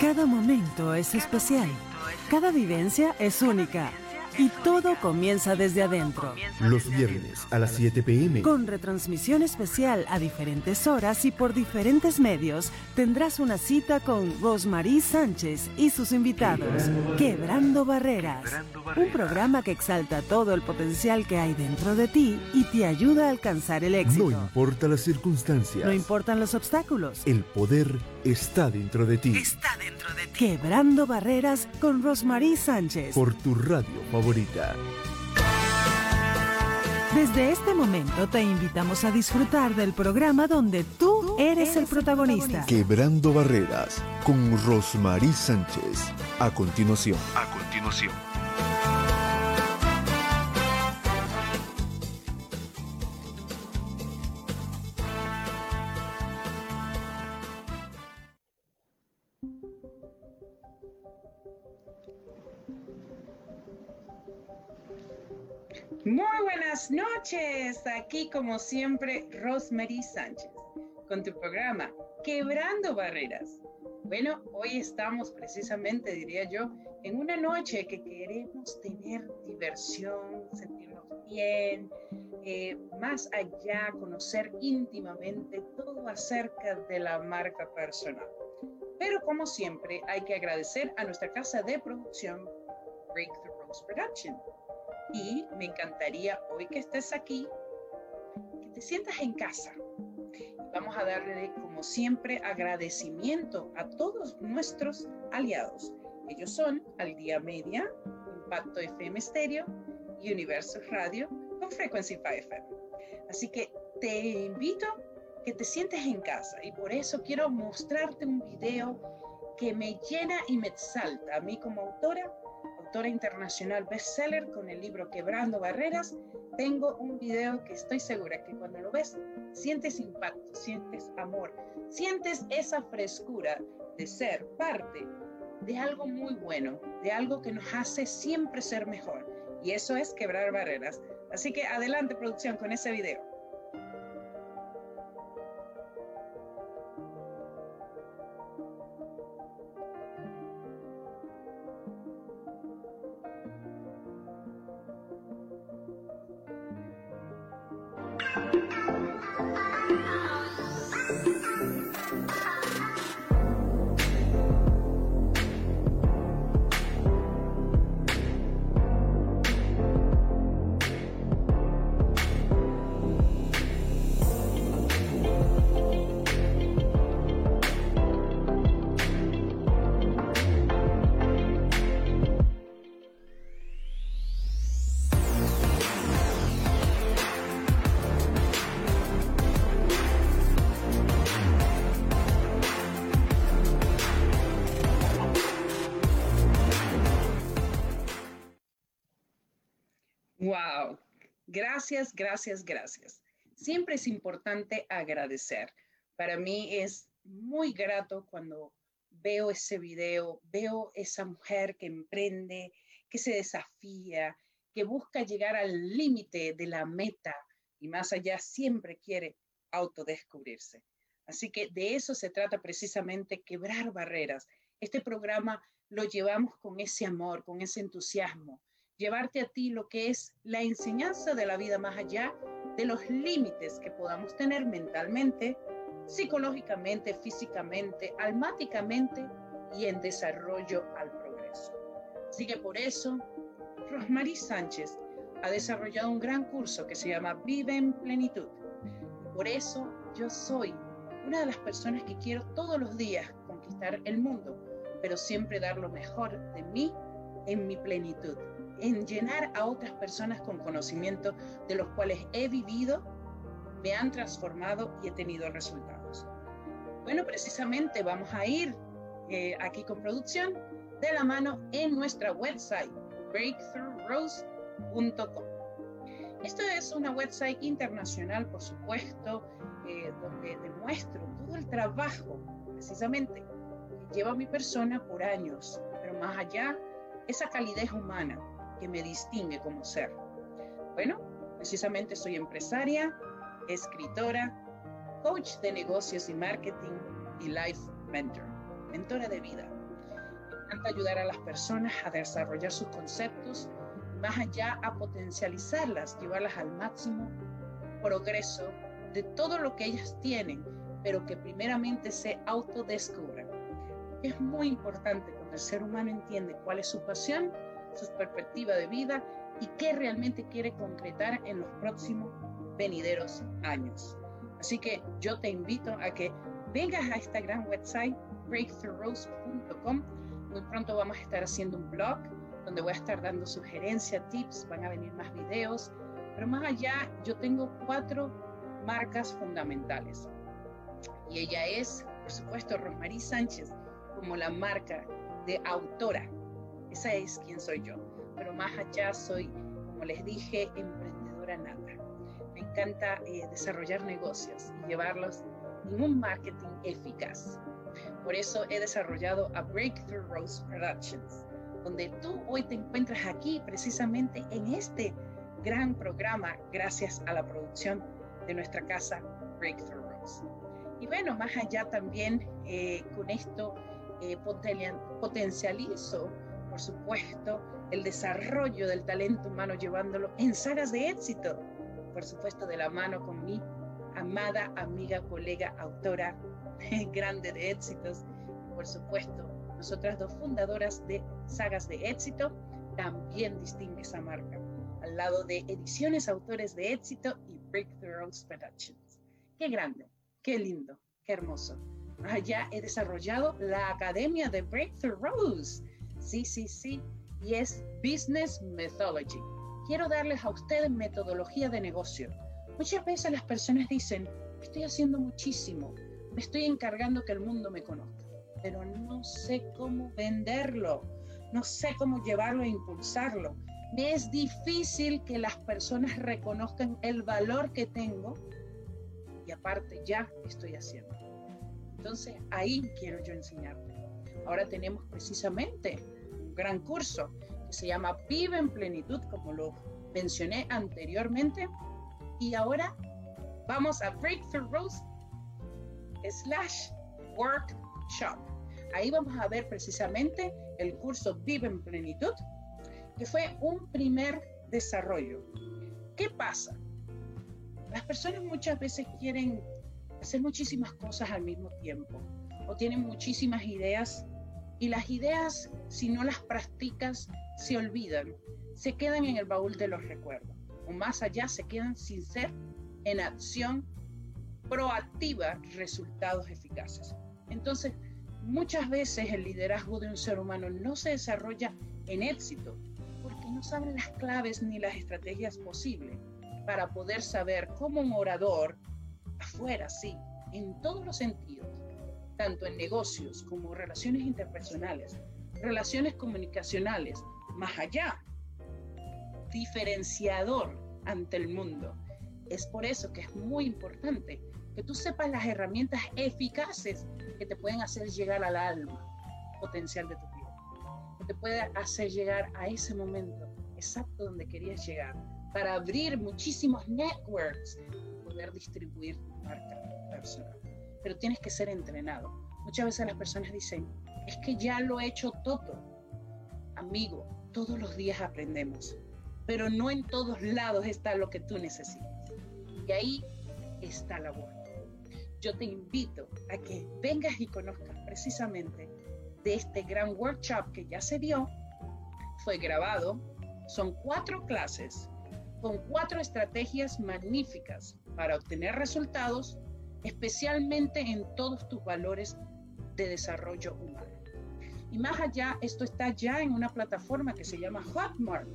Cada momento es especial. Cada vivencia es única. Y todo comienza desde adentro. Los viernes a las 7 pm. Con retransmisión especial a diferentes horas y por diferentes medios, tendrás una cita con Rosmarie Sánchez y sus invitados. Quebrando Barreras. Un programa que exalta todo el potencial que hay dentro de ti y te ayuda a alcanzar el éxito. No importa las circunstancias. No importan los obstáculos. El poder está dentro de ti. Está dentro de ti. Quebrando Barreras con Rosmarie Sánchez. Por tu radio favorita. Desde este momento te invitamos a disfrutar del programa donde tú eres el protagonista. Quebrando Barreras con Rosmarie Sánchez. A continuación. A continuación. Muy buenas noches, aquí como siempre Rosemary Sánchez con tu programa Quebrando Barreras. Bueno, hoy estamos precisamente, diría yo, en una noche que queremos tener diversión, sentirnos bien, eh, más allá, conocer íntimamente todo acerca de la marca personal. Pero como siempre, hay que agradecer a nuestra casa de producción, Breakthrough Rose Production y me encantaría hoy que estés aquí, que te sientas en casa. Vamos a darle, como siempre, agradecimiento a todos nuestros aliados. Ellos son Al Día Media, Impacto FM Stereo y Universo Radio con Frequency 5 FM. Así que te invito que te sientes en casa y por eso quiero mostrarte un video que me llena y me exalta a mí como autora autora internacional bestseller con el libro Quebrando Barreras, tengo un video que estoy segura que cuando lo ves sientes impacto, sientes amor, sientes esa frescura de ser parte de algo muy bueno, de algo que nos hace siempre ser mejor. Y eso es quebrar barreras. Así que adelante producción con ese video. Gracias, gracias, gracias. Siempre es importante agradecer. Para mí es muy grato cuando veo ese video, veo esa mujer que emprende, que se desafía, que busca llegar al límite de la meta y más allá siempre quiere autodescubrirse. Así que de eso se trata precisamente, quebrar barreras. Este programa lo llevamos con ese amor, con ese entusiasmo, llevarte a ti lo que es la enseñanza de la vida más allá de los límites que podamos tener mentalmente, psicológicamente, físicamente, almáticamente y en desarrollo al progreso. Así que por eso, Rosmarie Sánchez ha desarrollado un gran curso que se llama Vive en Plenitud. Por eso yo soy una de las personas que quiero todos los días conquistar el mundo, pero siempre dar lo mejor de mí en mi plenitud en llenar a otras personas con conocimiento de los cuales he vivido, me han transformado y he tenido resultados. Bueno, precisamente vamos a ir eh, aquí con producción de la mano en nuestra website, breakthroughrose.com. Esto es una website internacional, por supuesto, eh, donde demuestro todo el trabajo, precisamente, que lleva mi persona por años, pero más allá, esa calidez humana, que me distingue como ser. Bueno, precisamente soy empresaria, escritora, coach de negocios y marketing y life mentor, mentora de vida. encanta ayudar a las personas a desarrollar sus conceptos, más allá a potencializarlas, llevarlas al máximo progreso de todo lo que ellas tienen, pero que primeramente se autodescubran. Es muy importante cuando el ser humano entiende cuál es su pasión, su perspectiva de vida y qué realmente quiere concretar en los próximos venideros años. Así que yo te invito a que vengas a esta gran website, breakthroughrose.com. Muy pronto vamos a estar haciendo un blog donde voy a estar dando sugerencias, tips, van a venir más videos, pero más allá yo tengo cuatro marcas fundamentales. Y ella es, por supuesto, Rosmarie Sánchez, como la marca de autora. Esa es quien soy yo. Pero más allá soy, como les dije, emprendedora nata. Me encanta eh, desarrollar negocios y llevarlos en un marketing eficaz. Por eso he desarrollado a Breakthrough Rose Productions, donde tú hoy te encuentras aquí precisamente en este gran programa gracias a la producción de nuestra casa Breakthrough Rose. Y bueno, más allá también eh, con esto eh, potencializo, por supuesto, el desarrollo del talento humano llevándolo en sagas de éxito, por supuesto de la mano con mi amada amiga, colega, autora grande de éxitos, por supuesto, nosotras dos fundadoras de sagas de éxito, también distingue esa marca, al lado de Ediciones Autores de Éxito y Breakthrough Productions. Qué grande, qué lindo, qué hermoso. Allá he desarrollado la Academia de Breakthrough Sí. Y es Business Methodology. Quiero darles a ustedes metodología de negocio. Muchas veces las personas dicen, estoy haciendo muchísimo, me estoy encargando que el mundo me conozca, pero no sé cómo venderlo, no sé cómo llevarlo e impulsarlo. Me es difícil que las personas reconozcan el valor que tengo y aparte ya estoy haciendo. Entonces ahí quiero yo enseñarte. Ahora tenemos precisamente gran curso que se llama Vive en Plenitud, como lo mencioné anteriormente. Y ahora vamos a Breakthrough Rose slash workshop. Ahí vamos a ver precisamente el curso Vive en Plenitud, que fue un primer desarrollo. ¿Qué pasa? Las personas muchas veces quieren hacer muchísimas cosas al mismo tiempo o tienen muchísimas ideas y las ideas, si no las practicas, se olvidan, se quedan en el baúl de los recuerdos o más allá se quedan sin ser en acción proactiva resultados eficaces. Entonces, muchas veces el liderazgo de un ser humano no se desarrolla en éxito porque no saben las claves ni las estrategias posibles para poder saber cómo un orador afuera, sí, en todos los sentidos, tanto en negocios como relaciones interpersonales, relaciones comunicacionales, más allá, diferenciador ante el mundo. Es por eso que es muy importante que tú sepas las herramientas eficaces que te pueden hacer llegar al alma potencial de tu vida, que te puede hacer llegar a ese momento exacto donde querías llegar, para abrir muchísimos networks y poder distribuir tu marca personal. Pero tienes que ser entrenado. Muchas veces las personas dicen, es que ya lo he hecho todo. Amigo, todos los días aprendemos, pero no en todos lados está lo que tú necesitas. Y ahí está la vuelta yo te invito a que vengas y conozcas precisamente de este gran workshop que ya se dio, fue grabado, son cuatro clases con cuatro estrategias magníficas para obtener resultados, especialmente en todos tus valores de desarrollo humano. Y más allá, esto está ya en una plataforma que se llama Hotmart.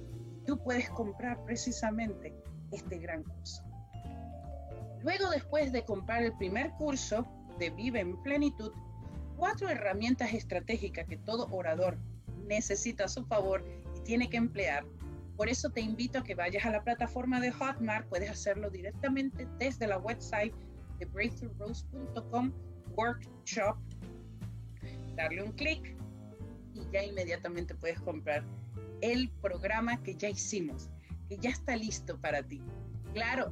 Tú puedes comprar precisamente este gran curso. Luego, después de comprar el primer curso de Vive en Plenitud, cuatro herramientas estratégicas que todo orador necesita a su favor y tiene que emplear. Por eso te invito a que vayas a la plataforma de Hotmart, puedes hacerlo directamente desde la website de breakthroughrose.com workshop, darle un clic y ya inmediatamente puedes comprar el programa que ya hicimos, que ya está listo para ti. Claro,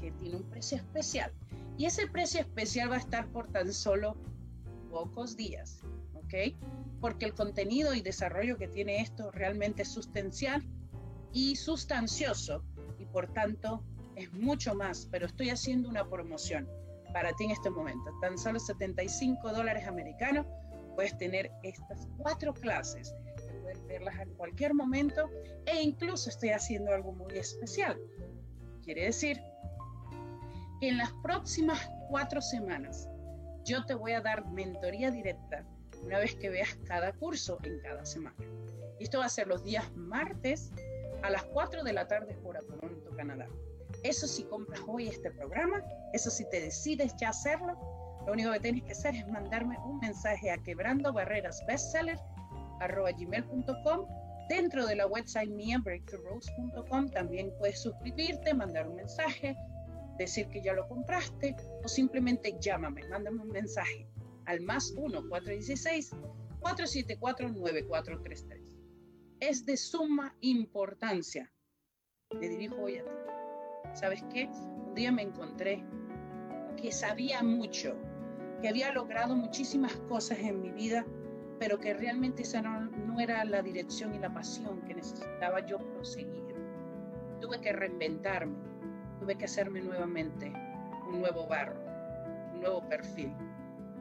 que tiene un precio especial. Y ese precio especial va a estar por tan solo pocos días, ¿ok? Porque el contenido y desarrollo que tiene esto realmente es sustancial y sustancioso y por tanto es mucho más, pero estoy haciendo una promoción para ti en este momento. Tan solo 75 dólares americanos puedes tener estas cuatro clases. Puedes verlas en cualquier momento e incluso estoy haciendo algo muy especial. Quiere decir que en las próximas cuatro semanas yo te voy a dar mentoría directa una vez que veas cada curso en cada semana. Esto va a ser los días martes a las 4 de la tarde por Toronto, Canadá. Eso si compras hoy este programa, eso si te decides ya hacerlo, lo único que tienes que hacer es mandarme un mensaje a quebrando barreras gmail.com dentro de la website mía breakthroughrose.com también puedes suscribirte mandar un mensaje decir que ya lo compraste o simplemente llámame mándame un mensaje al más 1 416 474 9433 es de suma importancia. Te dirijo hoy a ti ¿Sabes qué? Un día me encontré que sabía mucho, que había logrado muchísimas cosas en mi vida, pero que realmente esa no, era la dirección y la pasión que necesitaba yo proseguir. Tuve que reinventarme, tuve que hacerme nuevamente un nuevo barro, un nuevo perfil.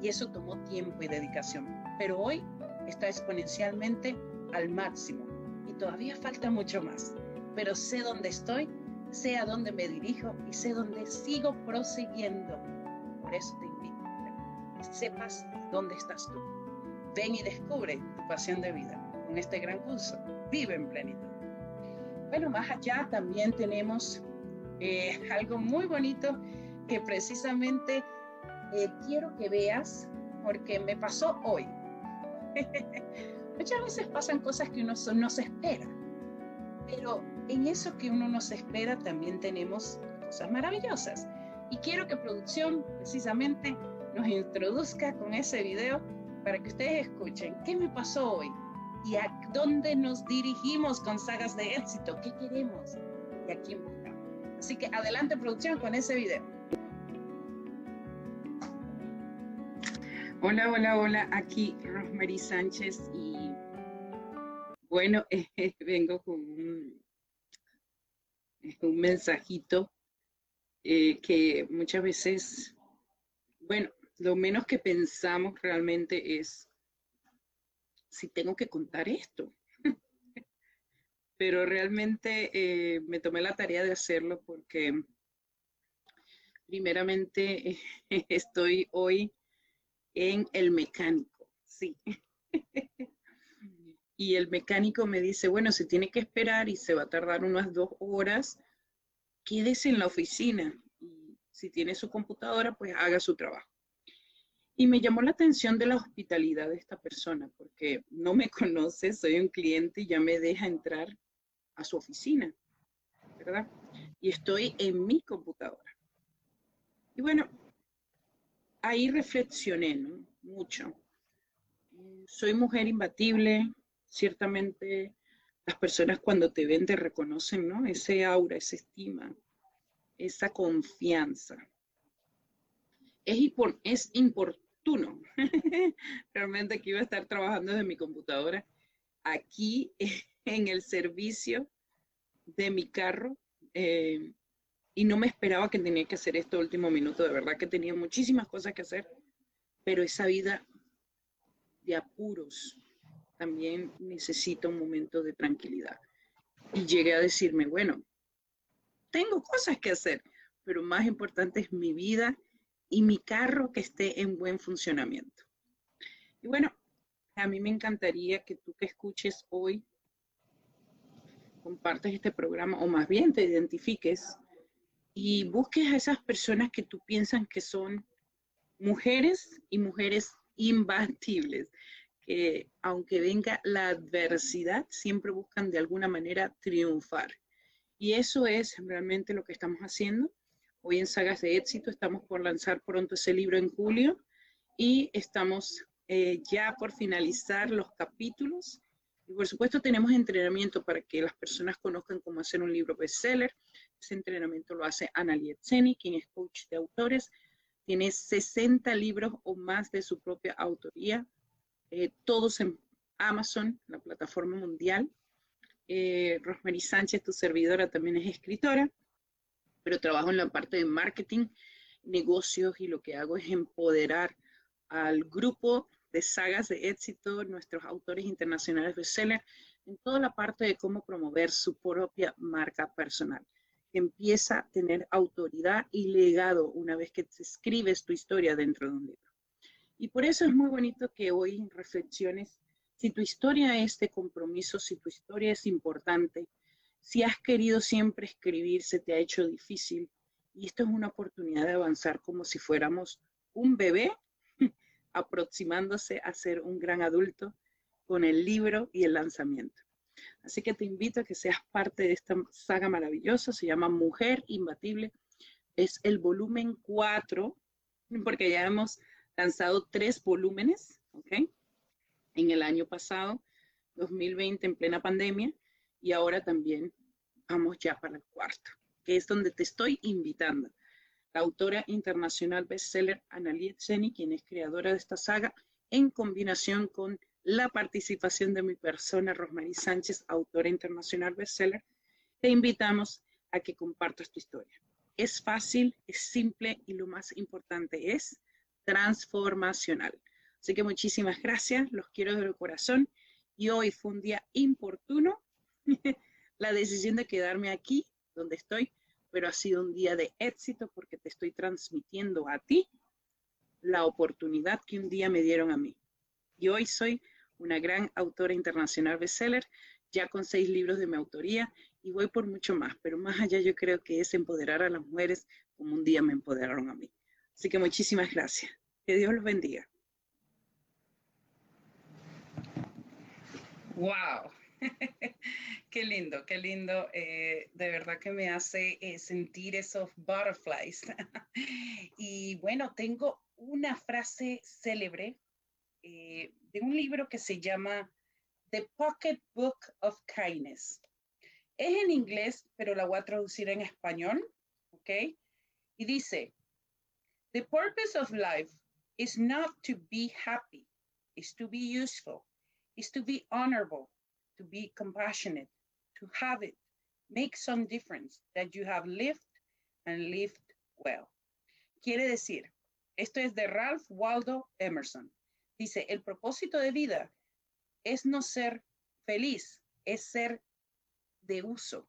Y eso tomó tiempo y dedicación. Pero hoy está exponencialmente al máximo y todavía falta mucho más. Pero sé dónde estoy sé a dónde me dirijo y sé dónde sigo prosiguiendo. Por eso te invito a sepas dónde estás tú. Ven y descubre tu pasión de vida con este gran curso. Vive en plenitud. Bueno, más allá también tenemos eh, algo muy bonito que precisamente eh, quiero que veas porque me pasó hoy. Muchas veces pasan cosas que uno no se espera, pero en eso que uno nos espera también tenemos cosas maravillosas. Y quiero que producción precisamente nos introduzca con ese video para que ustedes escuchen qué me pasó hoy y a dónde nos dirigimos con sagas de éxito, qué queremos y a quién buscamos. Así que adelante producción con ese video. Hola, hola, hola, aquí Rosemary Sánchez y bueno, vengo con un un mensajito eh, que muchas veces, bueno, lo menos que pensamos realmente es si tengo que contar esto. Pero realmente eh, me tomé la tarea de hacerlo porque primeramente estoy hoy en el mecánico, sí. y el mecánico me dice, bueno, se tiene que esperar y se va a tardar unas dos horas, quédese en la oficina y si tiene su computadora, pues haga su trabajo. Y me llamó la atención de la hospitalidad de esta persona, porque no me conoce, soy un cliente y ya me deja entrar a su oficina, ¿verdad? Y estoy en mi computadora. Y bueno, ahí reflexioné mucho. Soy mujer imbatible, ciertamente las personas cuando te ven te reconocen, ¿no? Ese aura, esa estima, esa confianza. Es, es importuno. Realmente que iba a estar trabajando desde mi computadora aquí en el servicio de mi carro eh, y no me esperaba que tenía que hacer esto último minuto. De verdad que tenía muchísimas cosas que hacer, pero esa vida de apuros, también necesito un momento de tranquilidad. Y llegué a decirme, bueno, tengo cosas que hacer, pero más importante es mi vida y mi carro que esté en buen funcionamiento. Y bueno, a mí me encantaría que tú que escuches hoy compartes este programa o más bien te identifiques y busques a esas personas que tú piensas que son mujeres y mujeres imbatibles, que aunque venga la adversidad, siempre buscan de alguna manera triunfar. Y eso es realmente lo que estamos haciendo. Hoy en Sagas de Éxito estamos por lanzar pronto ese libro en julio y estamos eh, ya por finalizar los capítulos. Y por supuesto tenemos entrenamiento para que las personas conozcan cómo hacer un libro bestseller. Ese entrenamiento lo hace Ana Lietzeni, quien es coach de autores. Tiene 60 libros o más de su propia autoría, eh, todos en Amazon, la plataforma mundial. Eh, Rosemary Sánchez, tu servidora, también es escritora, pero trabajo en la parte de marketing, negocios y lo que hago es empoderar al grupo de sagas de éxito, nuestros autores internacionales bestseller, en toda la parte de cómo promover su propia marca personal. Empieza a tener autoridad y legado una vez que escribes tu historia dentro de un libro. Y por eso es muy bonito que hoy reflexiones si tu historia es de compromiso, si tu historia es importante, si has querido siempre escribir, se te ha hecho difícil. Y esto es una oportunidad de avanzar como si fuéramos un bebé aproximándose a ser un gran adulto con el libro y el lanzamiento. Así que te invito a que seas parte de esta saga maravillosa, se llama Mujer Imbatible, es el volumen 4, porque ya hemos lanzado tres volúmenes, ¿ok? En el año pasado, 2020, en plena pandemia, y ahora también vamos ya para el cuarto, que es donde te estoy invitando la autora internacional bestseller Annaliet Seni, quien es creadora de esta saga, en combinación con la participación de mi persona, Rosmarie Sánchez, autora internacional bestseller, te invitamos a que compartas tu historia. Es fácil, es simple y lo más importante es transformacional. Así que muchísimas gracias, los quiero de corazón y hoy fue un día importuno la decisión de quedarme aquí donde estoy pero ha sido un día de éxito porque te estoy transmitiendo a ti la oportunidad que un día me dieron a mí. Y hoy soy una gran autora internacional bestseller, ya con seis libros de mi autoría y voy por mucho más, pero más allá yo creo que es empoderar a las mujeres como un día me empoderaron a mí. Así que muchísimas gracias. Que Dios los bendiga. Wow. qué lindo, qué lindo. Eh, de verdad que me hace eh, sentir esos butterflies. y bueno, tengo una frase célebre eh, de un libro que se llama The Pocket Book of Kindness. Es en inglés, pero la voy a traducir en español, ¿ok? Y dice, The purpose of life is not to be happy, is to be useful, is to be honorable, to be compassionate, to have it, make some difference that you have lived and lived well. Quiere decir, esto es de Ralph Waldo Emerson. Dice, el propósito de vida es no ser feliz, es ser de uso,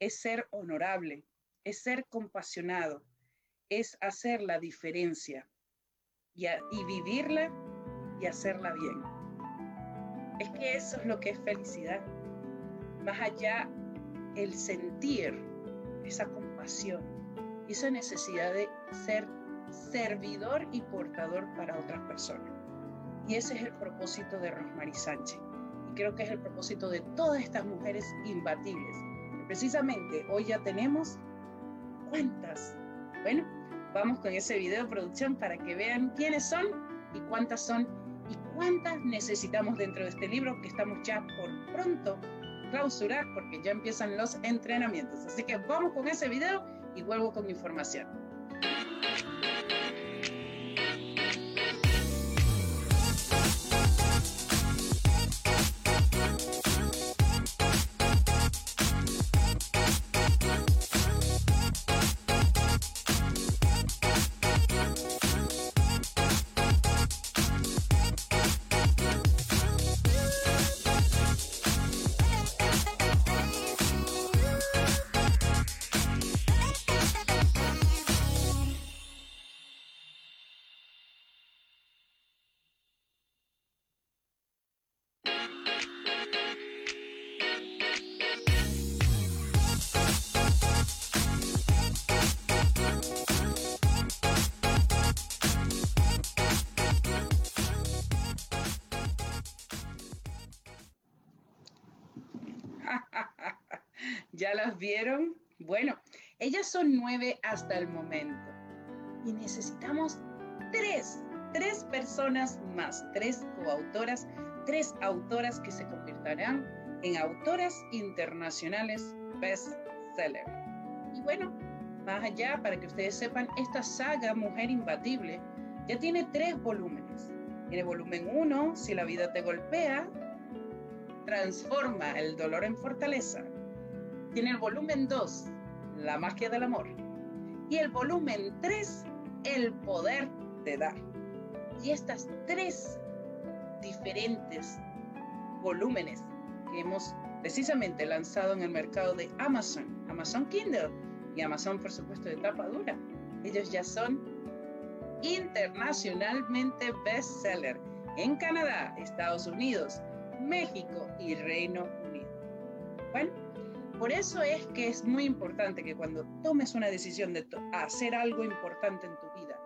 es ser honorable, es ser compasionado, es hacer la diferencia y, vivirla y hacerla bien. Es que eso es lo que es felicidad. Más allá el sentir esa compasión, esa necesidad de ser servidor y portador para otras personas. Y ese es el propósito de Rosmarie Sánchez. Y creo que es el propósito de todas estas mujeres imbatibles. precisamente hoy ya tenemos cuántas. Bueno, vamos con ese video de producción para que vean quiénes son y cuántas son y cuántas necesitamos dentro de este libro que estamos ya por pronto clausurar porque ya empiezan los entrenamientos. Así que vamos con ese video y vuelvo con información. ¿Ya las vieron? Bueno, ellas son nueve hasta el momento. Y necesitamos tres, tres personas más, tres coautoras, tres autoras que se convertirán en autoras internacionales bestseller. Y bueno, Más allá, para que ustedes sepan, esta saga Mujer Imbatible ya tiene tres volúmenes. Tiene volumen 1, Si la vida te golpea, transforma el dolor en fortaleza. Tiene el volumen 2, La magia del amor. Y el volumen 3, El poder de dar. Y estas tres diferentes volúmenes que hemos precisamente lanzado en el mercado de Amazon, Amazon Kindle y Amazon, por supuesto, de tapa dura. Ellos ya son internacionalmente bestseller en Canadá, Estados Unidos, México y Reino Unido. Bueno, por eso es que es muy importante que cuando tomes una decisión de hacer algo importante en tu vida,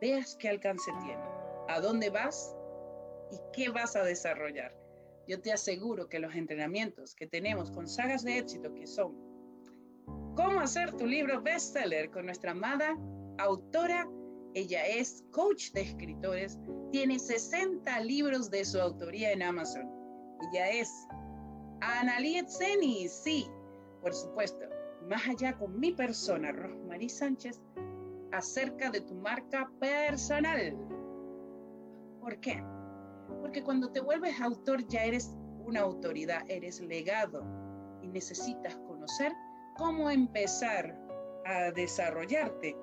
veas qué alcance tiene, a dónde vas y qué vas a desarrollar. Yo te aseguro que los entrenamientos que tenemos con sagas de éxito que son cómo hacer tu libro bestseller con nuestra amada autora, ella es coach de escritores, tiene 60 libros de su autoría en Amazon. Ella es Analia Zeni, sí, por supuesto. Más allá con mi persona, Rosmarie Sánchez, acerca de tu marca personal. ¿Por qué? Porque cuando te vuelves autor ya eres una autoridad, eres legado y necesitas conocer cómo empezar a desarrollarte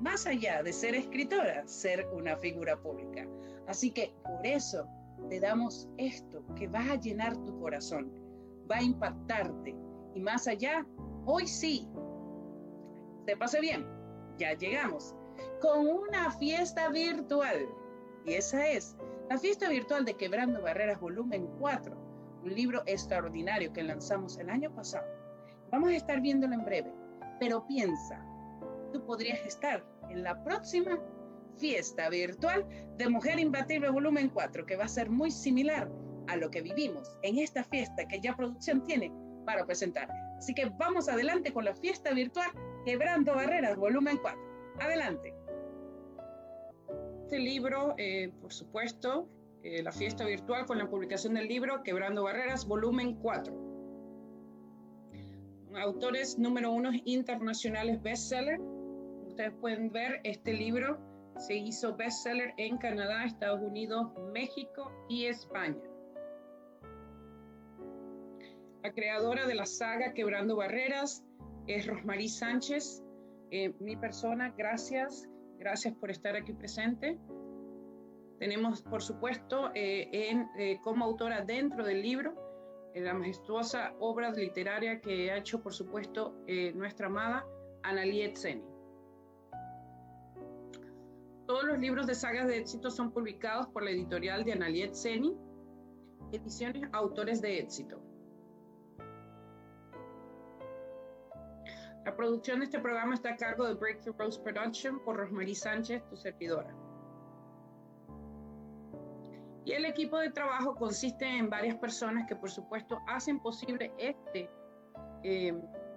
más allá de ser escritora, ser una figura pública. Así que por eso te damos esto que va a llenar tu corazón, va a impactarte. Y más allá, hoy sí, te pase bien, ya llegamos. Con una fiesta virtual. Y esa es la fiesta virtual de Quebrando Barreras Volumen 4, un libro extraordinario que lanzamos el año pasado. Vamos a estar viéndolo en breve, pero piensa, tú podrías estar en la próxima fiesta virtual de Mujer Imbatible Volumen 4, que va a ser muy similar a lo que vivimos en esta fiesta que ya producción tiene para presentar. Así que vamos adelante con la fiesta virtual Quebrando Barreras Volumen 4. Adelante. Este libro, eh, por supuesto, eh, la fiesta virtual con la publicación del libro Quebrando Barreras Volumen 4. Autores número uno internacionales bestseller. Ustedes pueden ver este libro se hizo bestseller en Canadá, Estados Unidos, México y España. La creadora de la saga Quebrando Barreras es Rosmarie Sánchez. Eh, mi persona, gracias, gracias por estar aquí presente. Tenemos, por supuesto, eh, eh, como autora dentro del libro la majestuosa obra literaria que ha hecho, por supuesto, nuestra amada Analie Zeni. Todos los libros de sagas de éxito son publicados por la editorial de Analiet Zeni, Ediciones Autores de Éxito. La producción de este programa está a cargo de Breakthrough Rose Production por Rosmarie Sánchez, tu servidora. Y el equipo de trabajo consiste en varias personas que por supuesto hacen posible este eh,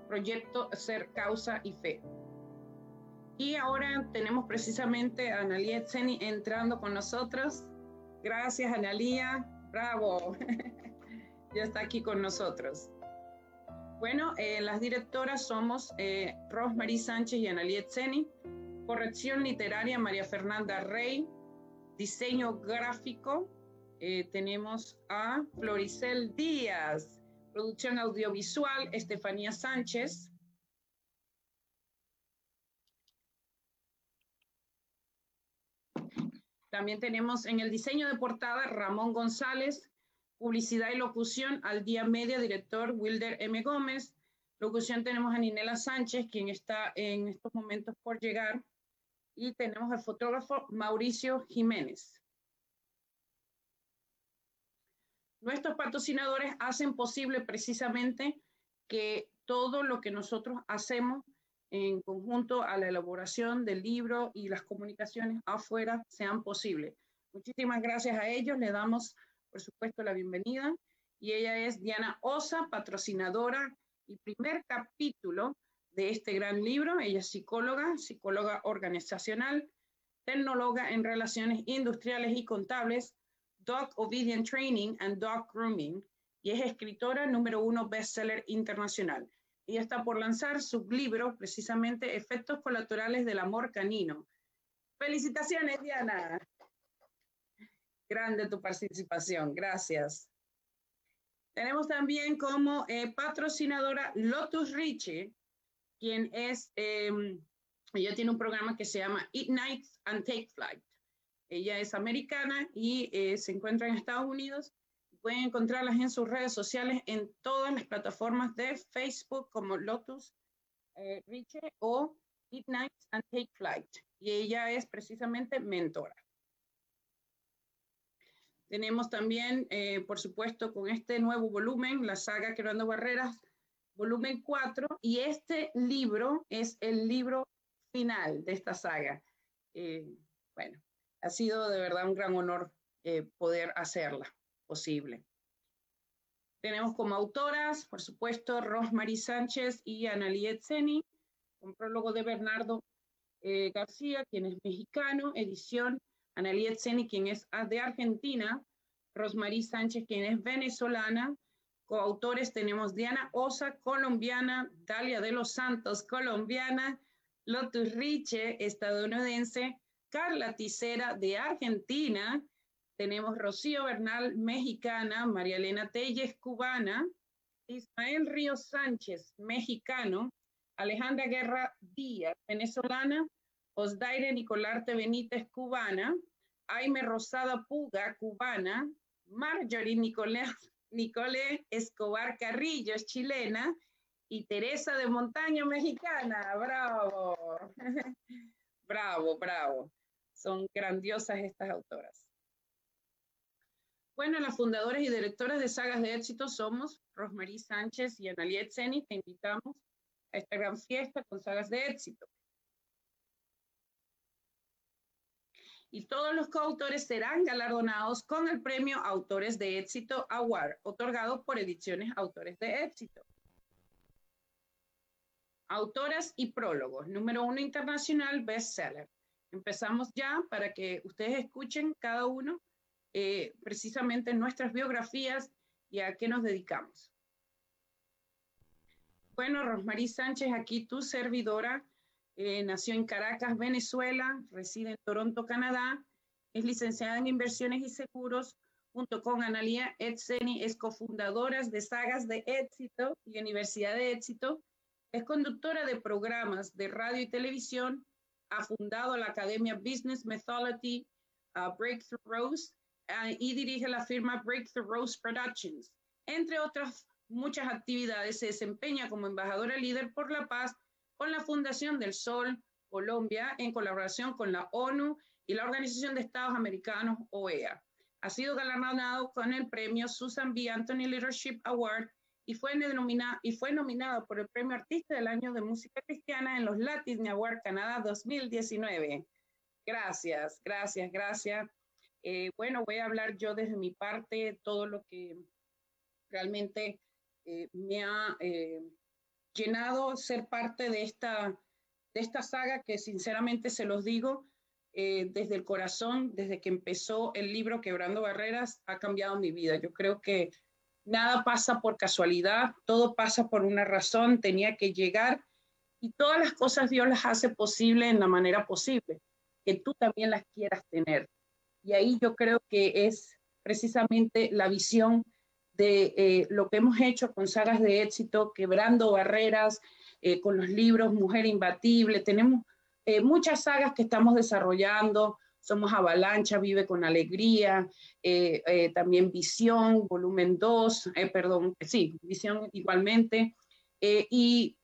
proyecto Ser Causa y Fe. Y ahora tenemos precisamente a Analia Zeni entrando con nosotros. Gracias, Analia. Bravo. ya está aquí con nosotros. Bueno, eh, las directoras somos eh, Rosemary Sánchez y Analia Zeni. Corrección literaria, María Fernanda Rey. Diseño gráfico, eh, tenemos a Floricel Díaz. Producción audiovisual, Estefanía Sánchez. También tenemos en el diseño de portada Ramón González, publicidad y locución al día media, director Wilder M. Gómez. Locución tenemos a Ninela Sánchez, quien está en estos momentos por llegar. Y tenemos al fotógrafo Mauricio Jiménez. Nuestros patrocinadores hacen posible precisamente que todo lo que nosotros hacemos en conjunto a la elaboración del libro y las comunicaciones afuera sean posibles. Muchísimas gracias a ellos, le damos, por supuesto, la bienvenida. Y ella es Diana Osa, patrocinadora y primer capítulo de este gran libro. Ella es psicóloga, psicóloga organizacional, tecnóloga en relaciones industriales y contables, Dog Obedient Training and Dog Grooming, y es escritora número uno bestseller internacional. Ella está por lanzar su libro, precisamente Efectos Colaterales del Amor Canino. Felicitaciones, Diana. Grande tu participación, gracias. Tenemos también como eh, patrocinadora Lotus Richie, quien es, em, ella tiene un programa que se llama Nights and Take Flight. Ella es americana y eh, se encuentra en Estados Unidos. Pueden encontrarlas en sus redes sociales en todas las plataformas de Facebook como Lotus eh, Richie o Nights and Take Flight. Y ella es precisamente mentora. Tenemos también, eh, por supuesto, con este nuevo volumen, la saga Quebrando Barreras, volumen 4, y este libro es el libro final de esta saga. Eh, bueno, ha sido de verdad un gran honor eh, poder hacerla posible. Tenemos como autoras, por supuesto, Rosemary Sánchez y Analie Zeni, un prólogo de Bernardo García, quien es mexicano, edición Analia Zeni, quien es de Argentina, Rosmarie Sánchez, quien es venezolana. Coautores tenemos Diana Osa, colombiana, Dalia de los Santos, colombiana, Lotus Riche, estadounidense, Carla Ticera, de Argentina. Tenemos Rocío Bernal, mexicana, María Elena Telles, cubana, Ismael Ríos Sánchez, mexicano, Alejandra Guerra Díaz, venezolana, Osdaire Nicolarte Benítez, cubana, Aime Rosada Puga, cubana, Marjorie Nicole, Nicole Escobar Carrillo, chilena, y Teresa de Montaño, mexicana. Bravo. bravo, bravo. Son grandiosas estas autoras. Bueno, las fundadoras y directoras de sagas de éxito somos Rosmarie Sánchez y Analiet Zeni. Te invitamos a esta gran fiesta con sagas de éxito. y todos los coautores serán galardonados con el premio Autores de Éxito Award, otorgado por Ediciones Autores de Éxito. Autoras y prólogos. Número uno internacional, bestseller. Empezamos ya para que ustedes escuchen cada uno eh, precisamente nuestras biografías y a qué nos dedicamos. Bueno, Rosmarie Sánchez, aquí tu servidora eh, nació en Caracas, Venezuela, reside en Toronto, Canadá, es licenciada en inversiones y seguros, junto con Analia Etzeni, es cofundadora de Sagas de Éxito y Universidad de Éxito, es conductora de programas de radio y televisión, ha fundado la Academia Business Methodology Breakthrough Rose ah, y dirige la firma Breakthrough Productions. Entre otras muchas actividades, se desempeña como embajadora líder por la paz con la Fundación del Sol Colombia en colaboración con la ONU y la Organización de Estados Americanos, OEA. Ha sido galardonado con el premio Susan B. Anthony Leadership Award y fue, y fue nominado por el Premio Artista del Año de Música Cristiana en los Latin Award Canadá 2019. Gracias, gracias, gracias. Eh, bueno, voy a hablar yo desde mi parte todo lo que realmente eh, me ha eh, llenado ser parte de esta, de esta saga que sinceramente se los digo, desde el corazón, desde que empezó el libro Quebrando Barreras, ha cambiado mi vida. Yo creo que nada pasa por casualidad, todo pasa por una razón, tenía que llegar y todas las cosas Dios las hace posible en la manera posible, que tú también las quieras tener. Y ahí yo creo que es precisamente la visión de eh, lo que hemos hecho con sagas de éxito, quebrando barreras, eh, con los libros Mujer Imbatible. Tenemos eh, muchas sagas que estamos desarrollando. Somos Avalancha, Vive con Alegría, también Visión, volumen 2, perdón, sí, Visión igualmente. y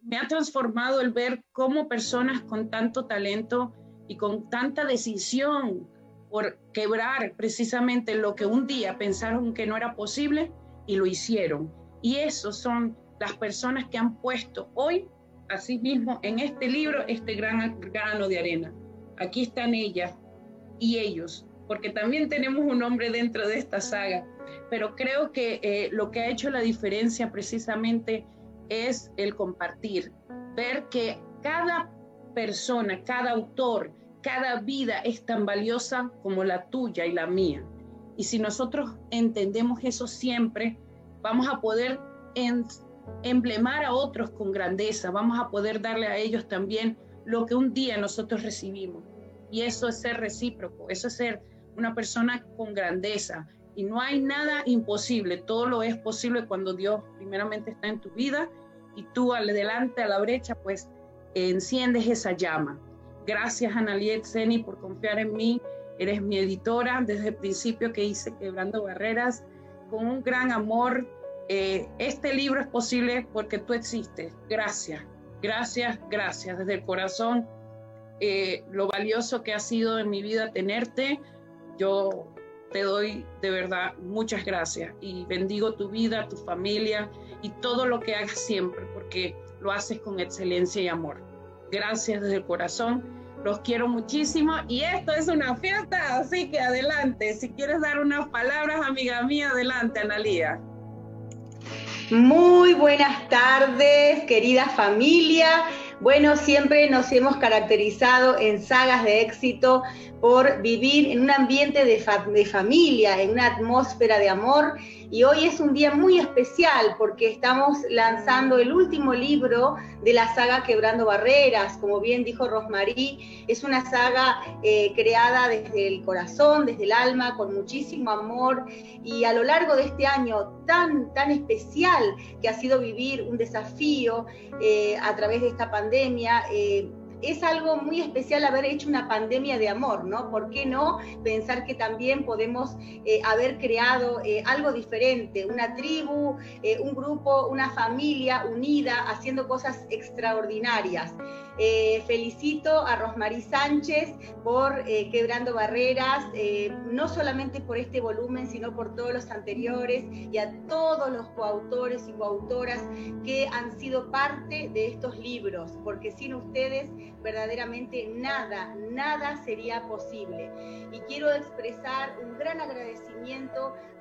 me ha transformado el ver cómo personas con tanto talento y con tanta decisión por quebrar precisamente lo que un día pensaron que no era posible y lo hicieron. Y esos son las personas que han puesto hoy, mismo en este libro, este gran grano de arena. Aquí están ellas y ellos, porque también tenemos un hombre dentro de esta saga. Pero creo que eh, lo que ha hecho la diferencia precisamente es el compartir, ver que cada persona, cada autor, cada vida es tan valiosa como la tuya y la mía. Y si nosotros entendemos eso siempre, vamos a poder emblemar a otros con grandeza, vamos a poder darle a ellos también lo que un día nosotros recibimos. Y eso es ser recíproco, eso es ser una persona con grandeza. Y no hay nada imposible, todo lo es posible cuando Dios primeramente está en tu vida y tú al adelante, a la brecha, pues enciendes esa llama. Gracias, Analiet Seni, por confiar en mí. Eres mi editora desde el principio que hice Quebrando Barreras con un gran amor. Eh, este libro es posible porque tú existes. Gracias, gracias, gracias desde el corazón. Eh, lo valioso que ha sido en mi vida tenerte, yo te doy de verdad muchas gracias y bendigo tu vida, tu familia y todo lo que hagas siempre porque lo haces con excelencia y amor. Gracias desde el corazón los quiero muchísimo y esto es una fiesta, así que adelante. Si quieres dar unas palabras, amiga mía, adelante, Analía. Muy buenas tardes, querida familia. Bueno, siempre nos hemos caracterizado en sagas de éxito por vivir en un ambiente de, familia, en una atmósfera de amor. Y hoy es un día muy especial porque estamos lanzando el último libro de la saga Quebrando Barreras. Como bien dijo Rosmarie, es una saga eh, creada desde el corazón, desde el alma, con muchísimo amor. Y a lo largo de este año tan, tan especial que ha sido vivir un desafío eh, a través de esta pandemia, eh, es algo muy especial haber hecho una pandemia de amor, ¿no? ¿Por qué no pensar que también podemos eh, haber creado eh, algo diferente, una tribu, eh, un grupo, una familia unida, haciendo cosas extraordinarias? felicito a Rosmarie Sánchez por Quebrando Barreras, no solamente por este volumen, sino por todos los anteriores y a todos los coautores y coautoras que han sido parte de estos libros, porque sin ustedes verdaderamente nada, nada sería posible. Y quiero expresar un gran agradecimiento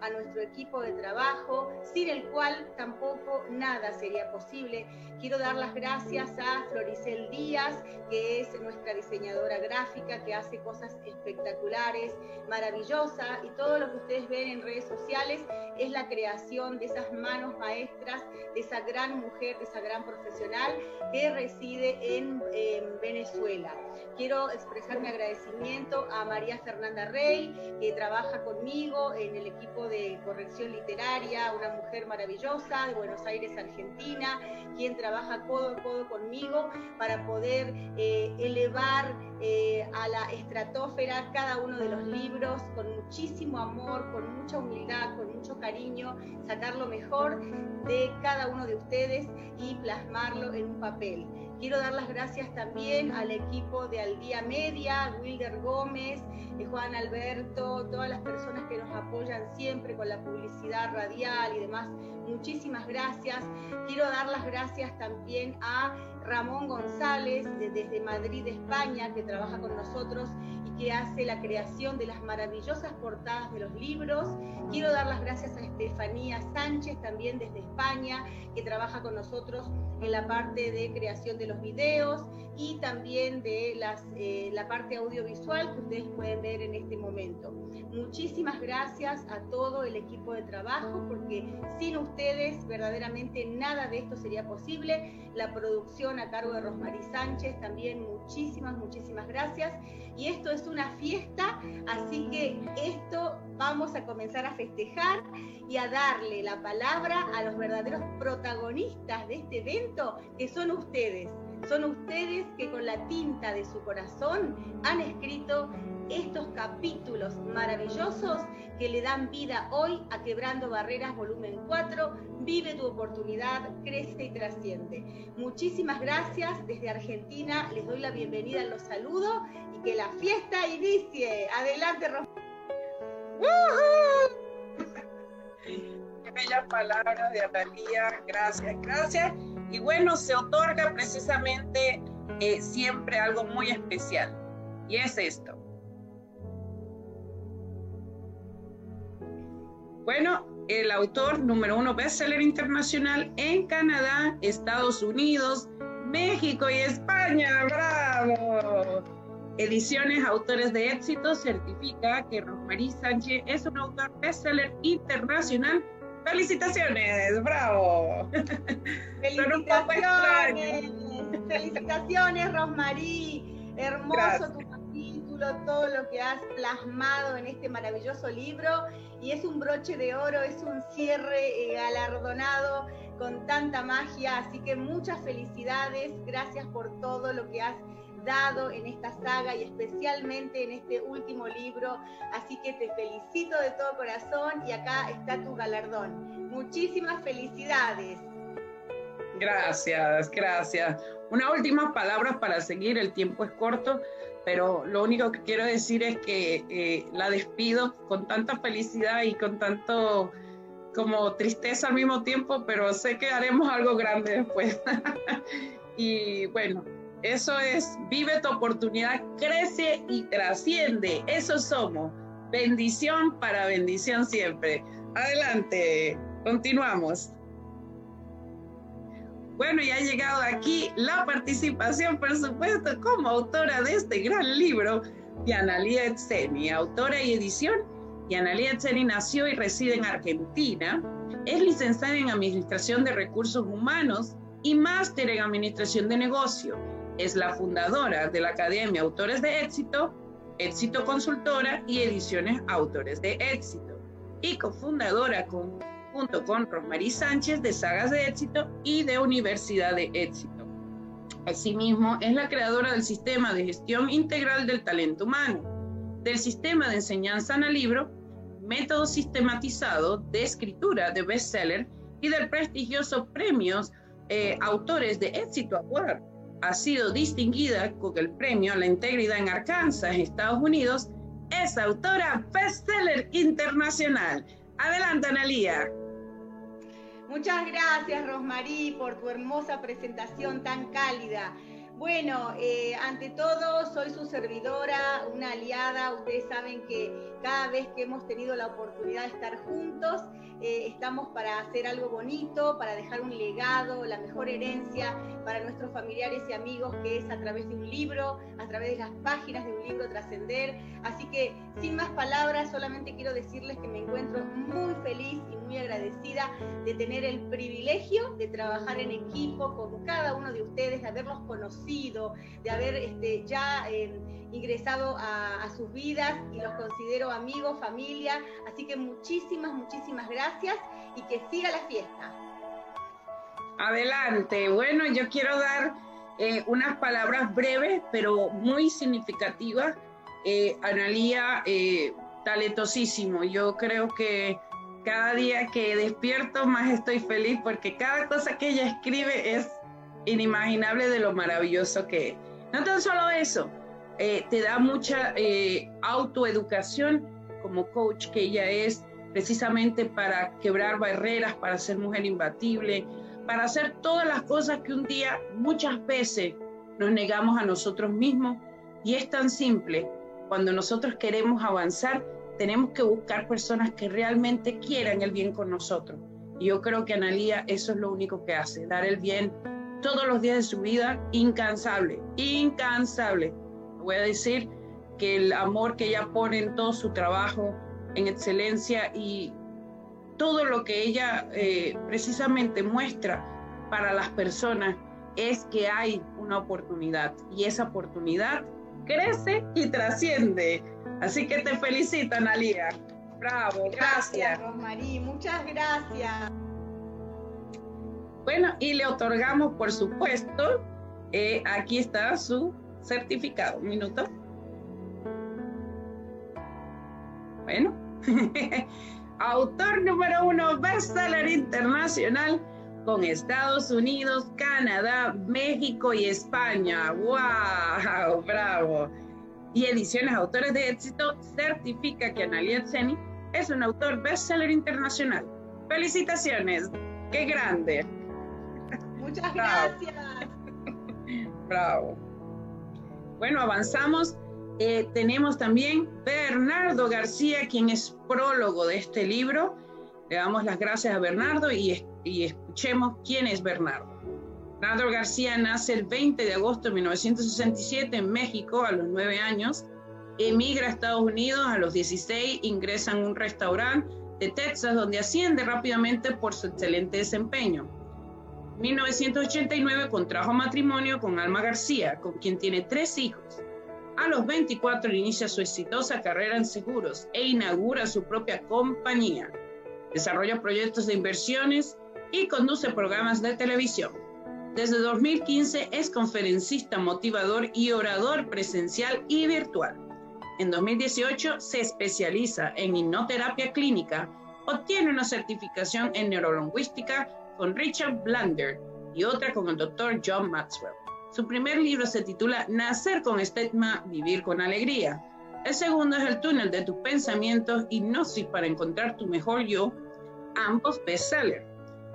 a nuestro equipo de trabajo, sin el cual tampoco nada sería posible. Quiero dar las gracias a Floricel Díaz, que es nuestra diseñadora gráfica, que hace cosas espectaculares, maravillosas, y todo lo que ustedes ven en redes sociales es la creación de esas manos maestras, de esa gran mujer, de esa gran profesional que reside en, en Venezuela. Quiero expresar mi agradecimiento a María Fernanda Rey, que trabaja conmigo en el equipo de corrección literaria, una mujer maravillosa de Buenos Aires, Argentina, quien trabaja codo a codo conmigo para poder eh, elevar eh, a la estratosfera cada uno de los libros con muchísimo amor, con mucha humildad, con mucho cariño, sacar lo mejor de cada uno de ustedes y plasmarlo en un papel. Quiero dar las gracias también al equipo de Al Día Media, Wilder Gómez, eh, Juan Alberto, todas las personas que nos apoyan siempre con la publicidad radial y demás. Muchísimas gracias. Quiero dar las gracias también a Ramón González desde Madrid, España, que trabaja con nosotros que hace la creación de las maravillosas portadas de los libros. Quiero dar las gracias a Estefanía Sánchez, también desde España, que trabaja con nosotros en la parte de creación de los videos y también de eh, la parte audiovisual que ustedes pueden ver en este momento. Muchísimas gracias a todo el equipo de trabajo, porque sin ustedes verdaderamente nada de esto sería posible. La producción a cargo de Rosmarie Sánchez, también muchísimas, muchísimas gracias. Y esto es una fiesta, así que esto vamos a comenzar a festejar y a darle la palabra a los verdaderos protagonistas de este evento, que son ustedes. Son ustedes que con la tinta de su corazón han escrito estos capítulos maravillosos que le dan vida hoy a Quebrando Barreras Volumen 4. Vive tu oportunidad, crece y trasciende. Muchísimas gracias desde Argentina. Les doy la bienvenida, los saludo y que la fiesta inicie. Adelante, Qué bella palabra de. Gracias, gracias. Y bueno, se otorga precisamente eh, siempre algo muy especial. Y es esto. Bueno, el autor número uno bestseller internacional en Canadá, Estados Unidos, México y España. ¡Bravo! Ediciones Autores de Éxito certifica que Rosmarie Sánchez es un autor bestseller internacional Felicitaciones, bravo. Felicitaciones, felicitaciones, Rosmarí. Hermoso tu capítulo, todo lo que has plasmado en este maravilloso libro. Y es un broche de oro, es un cierre eh, galardonado con tanta magia. Así que muchas felicidades, gracias por todo lo que has en esta saga y especialmente en este último libro. Así que te felicito de todo corazón y acá está tu galardón. Muchísimas felicidades. Gracias, gracias. Una última palabra para seguir, el tiempo es corto, pero lo único que quiero decir es que eh, la despido con tanta felicidad y con tanto como tristeza al mismo tiempo, pero sé que haremos algo grande después. y bueno, eso es, vive tu oportunidad, crece y trasciende. Eso somos. Bendición para bendición siempre. Adelante, continuamos. Bueno, ya ha llegado aquí la participación, por supuesto, como autora de este gran libro, de Analia Etzeni, autora y edición. Y Analia Etzeni nació y reside en Argentina. Es licenciada en Administración de Recursos Humanos y máster en Administración de Negocio es la fundadora de la Academia Autores de Éxito, Éxito Consultora y Ediciones Autores de Éxito, y cofundadora junto con Rosmarie Sánchez de Sagas de Éxito y de Universidad de Éxito. Asimismo, es la creadora del Sistema de Gestión Integral del Talento Humano, del Sistema de Enseñanza en el Libro, Método Sistematizado de Escritura de Bestseller y del prestigioso Premios eh, Autores de Éxito Award ha sido distinguida con el premio a la integridad en Arkansas, Estados Unidos, es autora bestseller internacional. Adelante, Analía. Muchas gracias, Rosmarí, por tu hermosa presentación tan cálida. Bueno, eh, ante todo, soy su servidora, una aliada. Ustedes saben que cada vez que hemos tenido la oportunidad de estar juntos, eh, estamos para hacer algo bonito, para dejar un legado, la mejor herencia para nuestros familiares y amigos, que es a través de un libro, a través de las páginas de un libro trascender. Así que, sin más palabras, solamente quiero decirles que me encuentro muy feliz y muy agradecida de tener el privilegio de trabajar en equipo con cada uno de ustedes, de haberlos conocido, de haber este, ya... Eh, ingresado a, sus vidas y los considero amigos, familia. Así que muchísimas, muchísimas gracias y que siga la fiesta. Adelante. Bueno, yo quiero dar eh, unas palabras breves, pero muy significativas. Eh, Analía, eh, talentosísimo. Yo creo que cada día que despierto más estoy feliz porque cada cosa que ella escribe es inimaginable de lo maravilloso que es. No tan solo eso, eh, te da mucha eh, autoeducación como coach que ella es, precisamente para quebrar barreras, para ser mujer imbatible, para hacer todas las cosas que un día muchas veces nos negamos a nosotros mismos. Y es tan simple, cuando nosotros queremos avanzar, tenemos que buscar personas que realmente quieran el bien con nosotros. Y yo creo que Analía eso es lo único que hace, dar el bien todos los días de su vida, incansable, incansable voy a decir que el amor que ella pone en todo su trabajo, en excelencia y todo lo que ella eh, precisamente muestra para las personas es que hay una oportunidad y esa oportunidad crece y trasciende. Así que te felicito, Analia. Bravo, gracias. Gracias, muchas gracias. Bueno, y le otorgamos, por supuesto, eh, aquí está su certificado. Un minuto. Bueno. Autor número uno, bestseller internacional con Estados Unidos, Canadá, México y España. ¡Wow! ¡Bravo! Y Ediciones Autores de Éxito certifica que Analia Tseni es un autor bestseller internacional. ¡Felicitaciones! ¡Qué grande! Muchas gracias. Bravo. Bueno, avanzamos. Eh, tenemos también Bernardo García, quien es prólogo de este libro. Le damos las gracias a Bernardo y, escuchemos quién es Bernardo. Bernardo García nace el 20 de agosto de 1967 en México a los nueve años. emigra a Estados Unidos a los 16, ingresa en un restaurante de Texas donde asciende rápidamente por su excelente desempeño. 1989 contrajo matrimonio con Alma García, con quien tiene tres hijos. A los 24 inicia su exitosa carrera en seguros e inaugura su propia compañía. Desarrolla proyectos de inversiones y conduce programas de televisión. Desde 2015 es conferencista motivador y orador presencial y virtual. En 2018 se especializa en hipnoterapia clínica, obtiene una certificación en neurolingüística con Richard Blander y otra con el doctor John Maxwell. Su primer libro se titula Nacer con estigma, vivir con alegría. El segundo es El túnel de tus pensamientos, hipnosis para encontrar tu mejor yo, ambos bestsellers.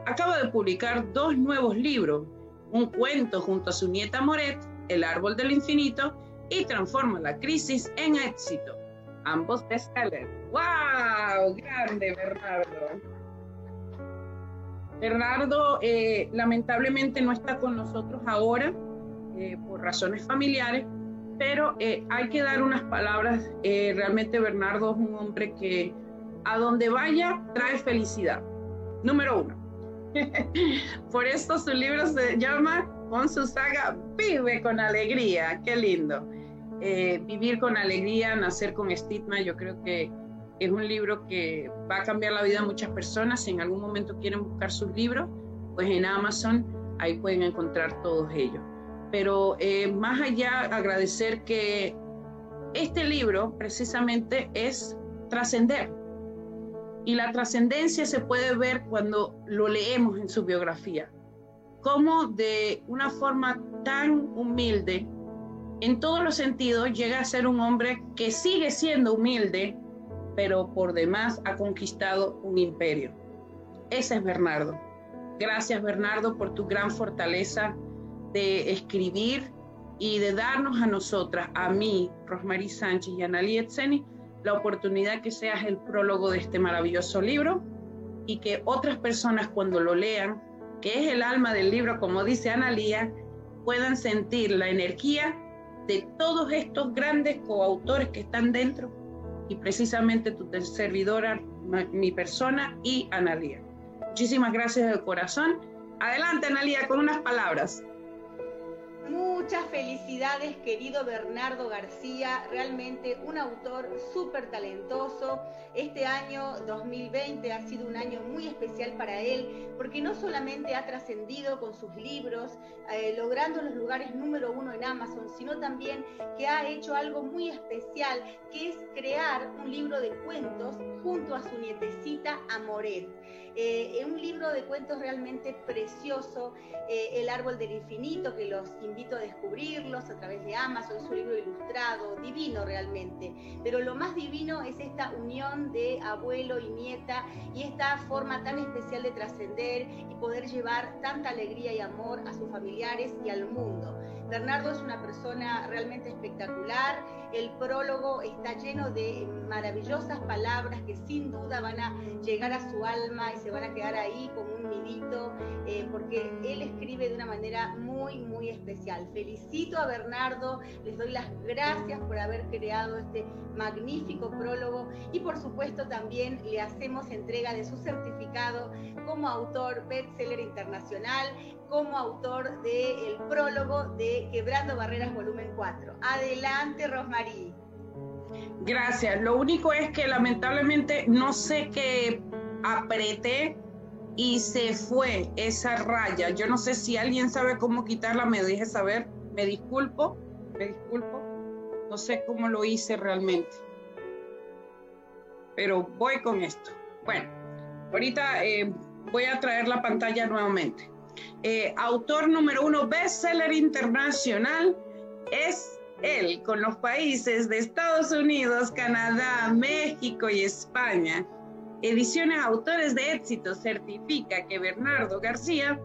Acaba de publicar dos nuevos libros, un cuento junto a su nieta Moret, El árbol del infinito, y transforma la crisis en éxito. Ambos bestsellers. ¡Wow! Grande, Bernardo. Bernardo eh, lamentablemente no está con nosotros ahora eh, por razones familiares, pero eh, hay que dar unas palabras. realmente Bernardo es un hombre que a donde vaya trae felicidad. Número uno. por esto su libro se llama, con su saga, Vive con Alegría. Qué lindo. vivir con alegría, nacer con estigma, yo creo que es un libro que va a cambiar la vida de muchas personas. Si en algún momento quieren buscar sus libros, pues en Amazon ahí pueden encontrar todos ellos. Pero eh, más allá, agradecer que este libro precisamente es trascender. Y la trascendencia se puede ver cuando lo leemos en su biografía. Cómo de una forma tan humilde, en todos los sentidos, llega a ser un hombre que sigue siendo humilde, pero por demás ha conquistado un imperio. Ese es Bernardo. Gracias Bernardo por tu gran fortaleza de escribir y de darnos a nosotras, a mí, Rosmarie Sánchez y Analí Etzeni, la oportunidad que seas el prólogo de este maravilloso libro y que otras personas cuando lo lean, que es el alma del libro, como dice Analía, puedan sentir la energía de todos estos grandes coautores que están dentro y precisamente tu servidora, mi persona y Analía. Muchísimas gracias de corazón. Adelante, Analía, con unas palabras. Muchas felicidades, querido Bernardo García, realmente un autor súper talentoso. Este año 2020 ha sido un año muy especial para él, porque no solamente ha trascendido con sus libros, eh, logrando los lugares número uno en Amazon, sino también que ha hecho algo muy especial, que es crear un libro de cuentos junto a su nietecita Amoret. Eh, un libro de cuentos realmente precioso, eh, El árbol del infinito, que los invito a descubrirlos a través de Amazon, es un libro ilustrado, divino realmente. Pero lo más divino es esta unión de abuelo y nieta y esta forma tan especial de trascender y poder llevar tanta alegría y amor a sus familiares y al mundo. Bernardo es una persona realmente espectacular. El prólogo está lleno de maravillosas palabras que sin duda van a llegar a su alma y se van a quedar ahí como un nidito, eh, porque él escribe de una manera muy, muy especial. Felicito a Bernardo, les doy las gracias por haber creado este magnífico prólogo y por supuesto también le hacemos entrega de su certificado como autor bestseller internacional como autor del prólogo de Quebrando Barreras Volumen 4. Adelante, Rosmarie. Gracias. Lo único es que lamentablemente no sé qué apreté y se fue esa raya. Yo no sé si alguien sabe cómo quitarla, me deje saber. Me disculpo, me disculpo. No sé cómo lo hice realmente. Pero voy con esto. Bueno, ahorita eh, voy a traer la pantalla nuevamente. Eh, autor número uno, bestseller internacional, es él, con los países de Estados Unidos, Canadá, México y España. Ediciones Autores de Éxito certifica que Bernardo García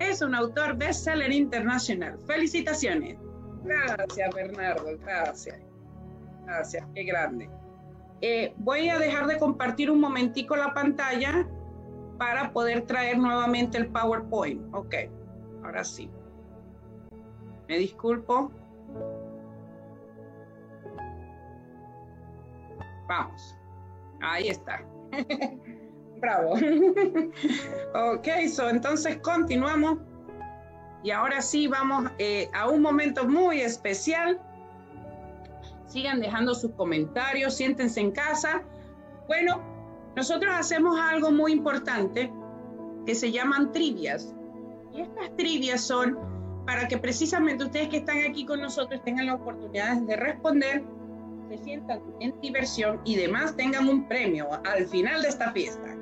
es un autor bestseller internacional. Felicitaciones. Gracias, Bernardo, gracias. Gracias, qué grande. Eh, voy a dejar de compartir un momentico la pantalla para poder traer nuevamente el PowerPoint. Ok, ahora sí. Me disculpo. Vamos. Ahí está. Bravo. ok, entonces continuamos. Y ahora sí vamos eh, a un momento muy especial. Sigan dejando sus comentarios, siéntense en casa. Bueno, nosotros hacemos algo muy importante que se llaman trivias. Y estas trivias son para que precisamente ustedes que están aquí con nosotros tengan la oportunidad de responder, se sientan en diversión y demás tengan un premio al final de esta fiesta.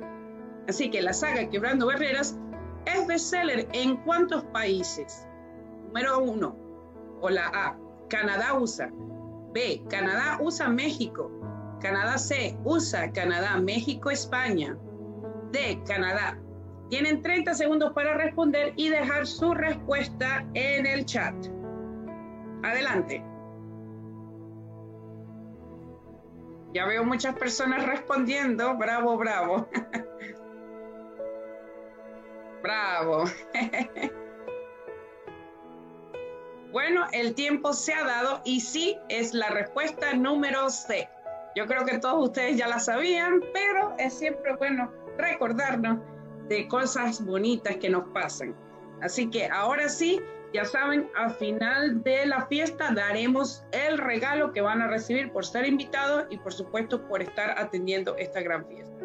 Así que la saga Quebrando Barreras es bestseller en cuántos países? Número uno, o la A, Canadá USA. B, Canadá USA México. Canadá C, USA, Canadá, México, España. D, Canadá. Tienen 30 segundos para responder y dejar su respuesta en el chat. Adelante. Ya veo muchas personas respondiendo. Bravo, bravo. Bravo. bueno, el tiempo se ha dado y sí es la respuesta número C. Yo creo que todos ustedes ya la sabían, pero es siempre bueno recordarnos de cosas bonitas que nos pasan. Así que ahora sí, ya saben, al final de la fiesta daremos el regalo que van a recibir por ser invitados y por supuesto por estar atendiendo esta gran fiesta.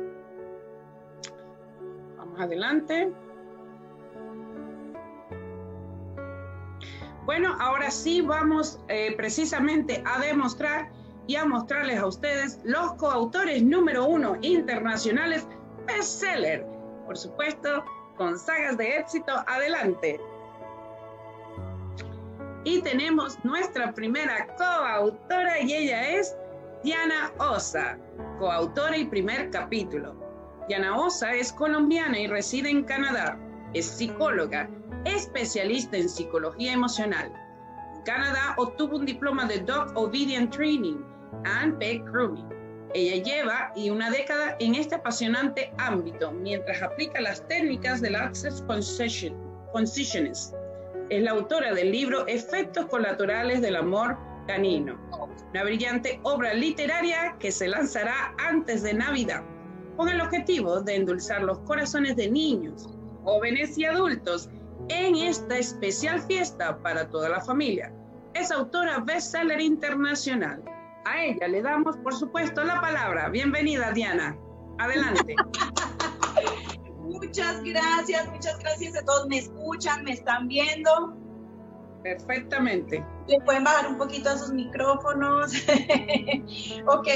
Vamos adelante. Bueno, ahora sí vamos eh, precisamente a demostrar y a mostrarles a ustedes los coautores número uno internacionales bestseller. Por supuesto, con sagas de éxito adelante. Y tenemos nuestra primera coautora y ella es Diana Osa, coautora y primer capítulo. Diana Osa es colombiana y reside en Canadá. Es psicóloga especialista en psicología emocional. Canadá obtuvo un diploma de Dog Obedient Training and Pet Grooming. Ella lleva y una década en este apasionante ámbito mientras aplica las técnicas del Access Consciousness. Es la autora del libro Efectos colaterales del amor canino, una brillante obra literaria que se lanzará antes de Navidad, con el objetivo de endulzar los corazones de niños, jóvenes y adultos en esta especial fiesta para toda la familia. Es autora bestseller internacional. A ella le damos, por supuesto, la palabra. Bienvenida, Diana. Adelante. muchas gracias, muchas gracias a todos. ¿Me escuchan? ¿Me están viendo? Perfectamente. ¿Le pueden bajar un poquito a sus micrófonos? ok.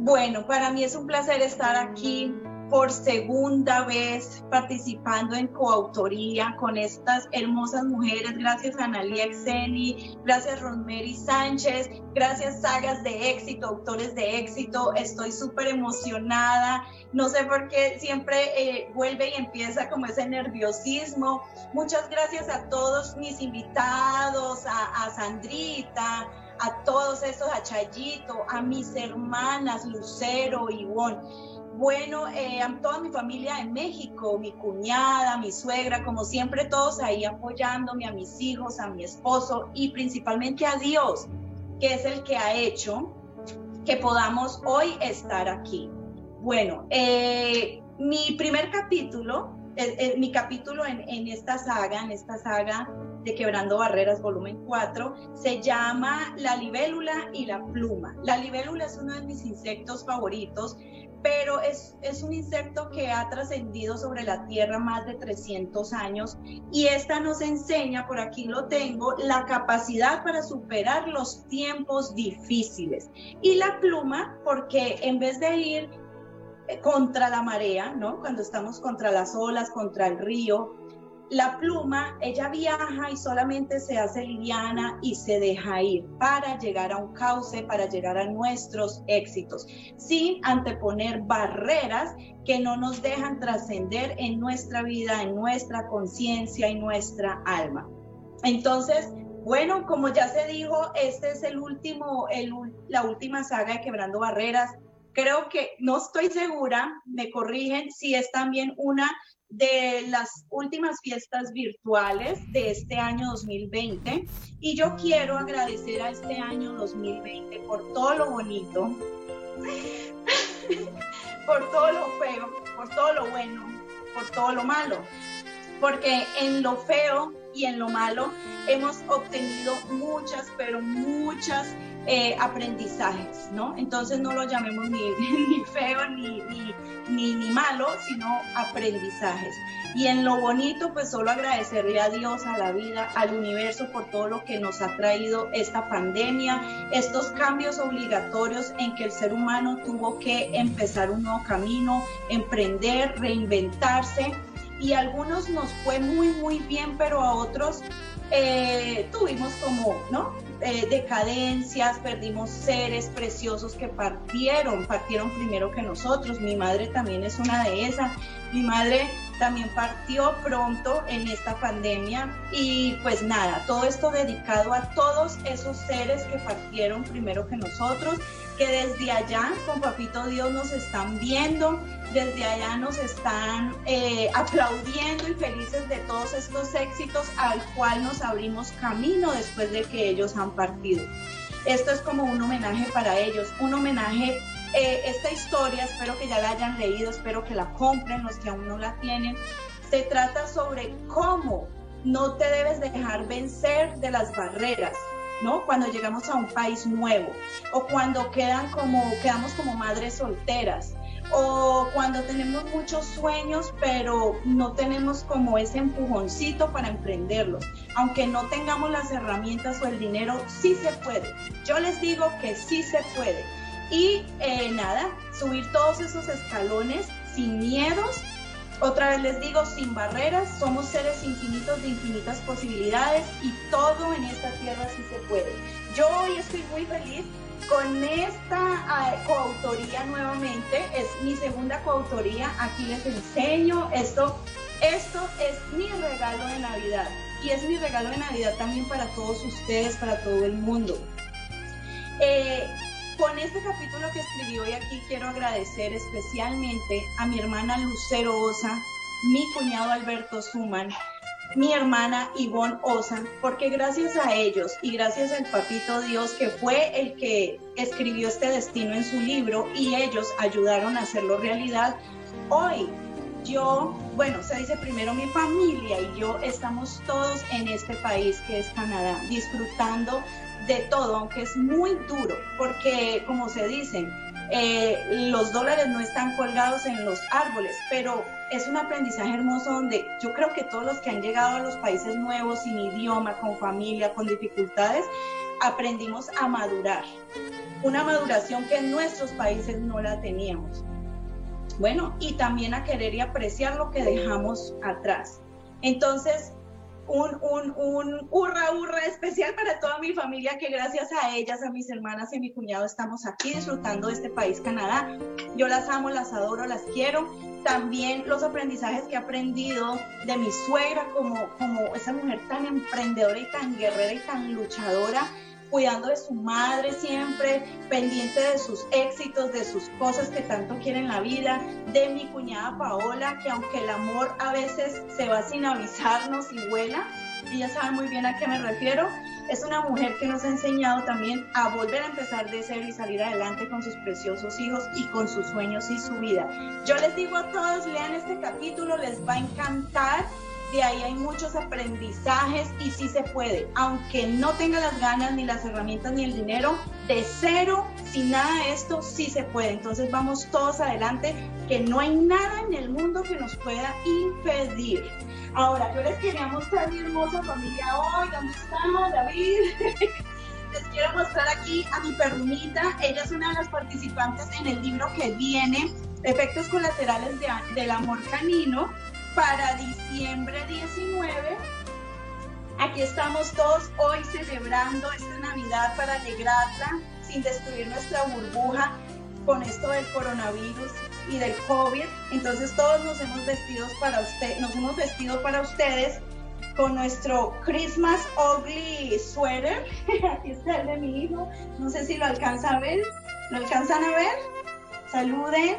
Bueno, para mí es un placer estar aquí por segunda vez participando en coautoría con estas hermosas mujeres. Gracias a Analia Exeni, gracias Rosemary Sánchez, gracias Sagas de Éxito, autores de éxito. Estoy súper emocionada. No sé por qué siempre eh, vuelve y empieza como ese nerviosismo. Muchas gracias a todos mis invitados, a, Sandrita, a todos estos, a Chayito, a mis hermanas Lucero, y Ivonne bueno, eh, toda mi familia en México, mi cuñada, mi suegra, como siempre todos ahí apoyándome, a mis hijos, a mi esposo y principalmente a Dios, que es el que ha hecho que podamos hoy estar aquí. Bueno, eh, mi primer capítulo, mi capítulo en, en esta saga, en esta saga de Quebrando Barreras, volumen 4, se llama La libélula y la pluma. La libélula es uno de mis insectos favoritos pero es, es, un insecto que ha trascendido sobre la Tierra más de 300 años y esta nos enseña, por aquí lo tengo, la capacidad para superar los tiempos difíciles. Y la pluma, porque en vez de ir contra la marea, ¿no? Cuando estamos contra las olas, contra el río, la pluma, ella viaja y solamente se hace liviana y se deja ir para llegar a un cauce, para llegar a nuestros éxitos, sin anteponer barreras que no nos dejan trascender en nuestra vida, en nuestra conciencia y nuestra alma. Entonces, bueno, como ya se dijo, este es el último, el, la última saga de Quebrando Barreras. Creo que no estoy segura, me corrigen, si es también una de las últimas fiestas virtuales de este año 2020 y yo quiero agradecer a este año 2020 por todo lo bonito, por todo lo feo, por todo lo bueno, por todo lo malo. Porque en lo feo y en lo malo hemos obtenido muchas, pero muchas eh, aprendizajes, ¿no? Entonces no lo llamemos ni, ni feo ni, ni, ni, malo, sino aprendizajes. Y en lo bonito, pues solo agradecerle a Dios, a la vida, al universo por todo lo que nos ha traído esta pandemia, estos cambios obligatorios en que el ser humano tuvo que empezar un nuevo camino, emprender, reinventarse. Y a algunos nos fue muy, muy bien, pero a otros eh, tuvimos como, ¿no? Eh, decadencias, perdimos seres preciosos que partieron, partieron primero que nosotros. Mi madre también es una de esas. Mi madre también partió pronto en esta pandemia y pues nada, todo esto dedicado a todos esos seres que partieron primero que nosotros, que desde allá con Papito Dios nos están viendo, desde allá nos están eh, aplaudiendo y felices de todos estos éxitos al cual nos abrimos camino después de que ellos han partido. Esto es como un homenaje para ellos, un homenaje eh, esta historia, espero que ya la hayan leído, espero que la compren los que aún no la tienen. Se trata sobre cómo no te debes dejar vencer de las barreras, ¿no? Cuando llegamos a un país nuevo o cuando quedan como, quedamos como madres solteras o cuando tenemos muchos sueños pero no tenemos como ese empujoncito para emprenderlos. Aunque no tengamos las herramientas o el dinero, sí se puede. Yo les digo que sí se puede y eh, nada, subir todos esos escalones sin miedos. Otra vez les digo, sin barreras, somos seres infinitos de infinitas posibilidades y todo en esta tierra sí se puede. Yo hoy estoy muy feliz con esta ah, coautoría nuevamente, es mi segunda coautoría, aquí les enseño esto, esto es mi regalo de Navidad y es mi regalo de Navidad también para todos ustedes, para todo el mundo. Eh, con este capítulo que escribí hoy aquí quiero agradecer especialmente a mi hermana Lucero Osa, mi cuñado Alberto Suman, mi hermana Ivonne Osa, porque gracias a ellos y gracias al papito Dios que fue el que escribió este destino en su libro y ellos ayudaron a hacerlo realidad, hoy yo, bueno, se dice primero mi familia y yo estamos todos en este país que es Canadá, disfrutando de todo, aunque es muy duro, porque como se dicen, eh, los dólares no están colgados en los árboles, pero es un aprendizaje hermoso donde yo creo que todos los que han llegado a los países nuevos, sin idioma, con familia, con dificultades, aprendimos a madurar. Una maduración que en nuestros países no la teníamos. Bueno, y también a querer y apreciar lo que dejamos atrás. Entonces, un, un, un hurra, hurra especial para toda mi familia, que gracias a ellas, a mis hermanas y a mi cuñado estamos aquí disfrutando de este país, Canadá. Yo las amo, las adoro, las quiero. También los aprendizajes que he aprendido de mi suegra como, como esa mujer tan emprendedora y tan guerrera y tan luchadora cuidando de su madre siempre, pendiente de sus éxitos, de sus cosas que tanto quiere en la vida, de mi cuñada Paola, que aunque el amor a veces se va sin avisarnos y vuela, ella sabe muy bien a qué me refiero, es una mujer que nos ha enseñado también a volver a empezar de cero y salir adelante con sus preciosos hijos y con sus sueños y su vida. Yo les digo a todos, lean este capítulo, les va a encantar de ahí hay muchos aprendizajes y sí se puede, aunque no tenga las ganas, ni las herramientas, ni el dinero, de cero, sin nada de esto, sí se puede. Entonces vamos todos adelante, que no hay nada en el mundo que nos pueda impedir. Ahora, yo les quería mostrar mi hermosa familia hoy, ¿dónde está David? les quiero mostrar aquí a mi perrumita, ella es una de las participantes en el libro que viene, Efectos colaterales del amor canino para diciembre 19. Aquí estamos todos hoy celebrando esta Navidad para alegrarla sin destruir nuestra burbuja con esto del coronavirus y del COVID. Entonces todos nos hemos vestido para usted, nos hemos vestido para ustedes con nuestro Christmas Ugly Sweater. Aquí está el de mi hijo. No sé si lo alcanza a ver. ¿Lo alcanzan a ver? Saluden.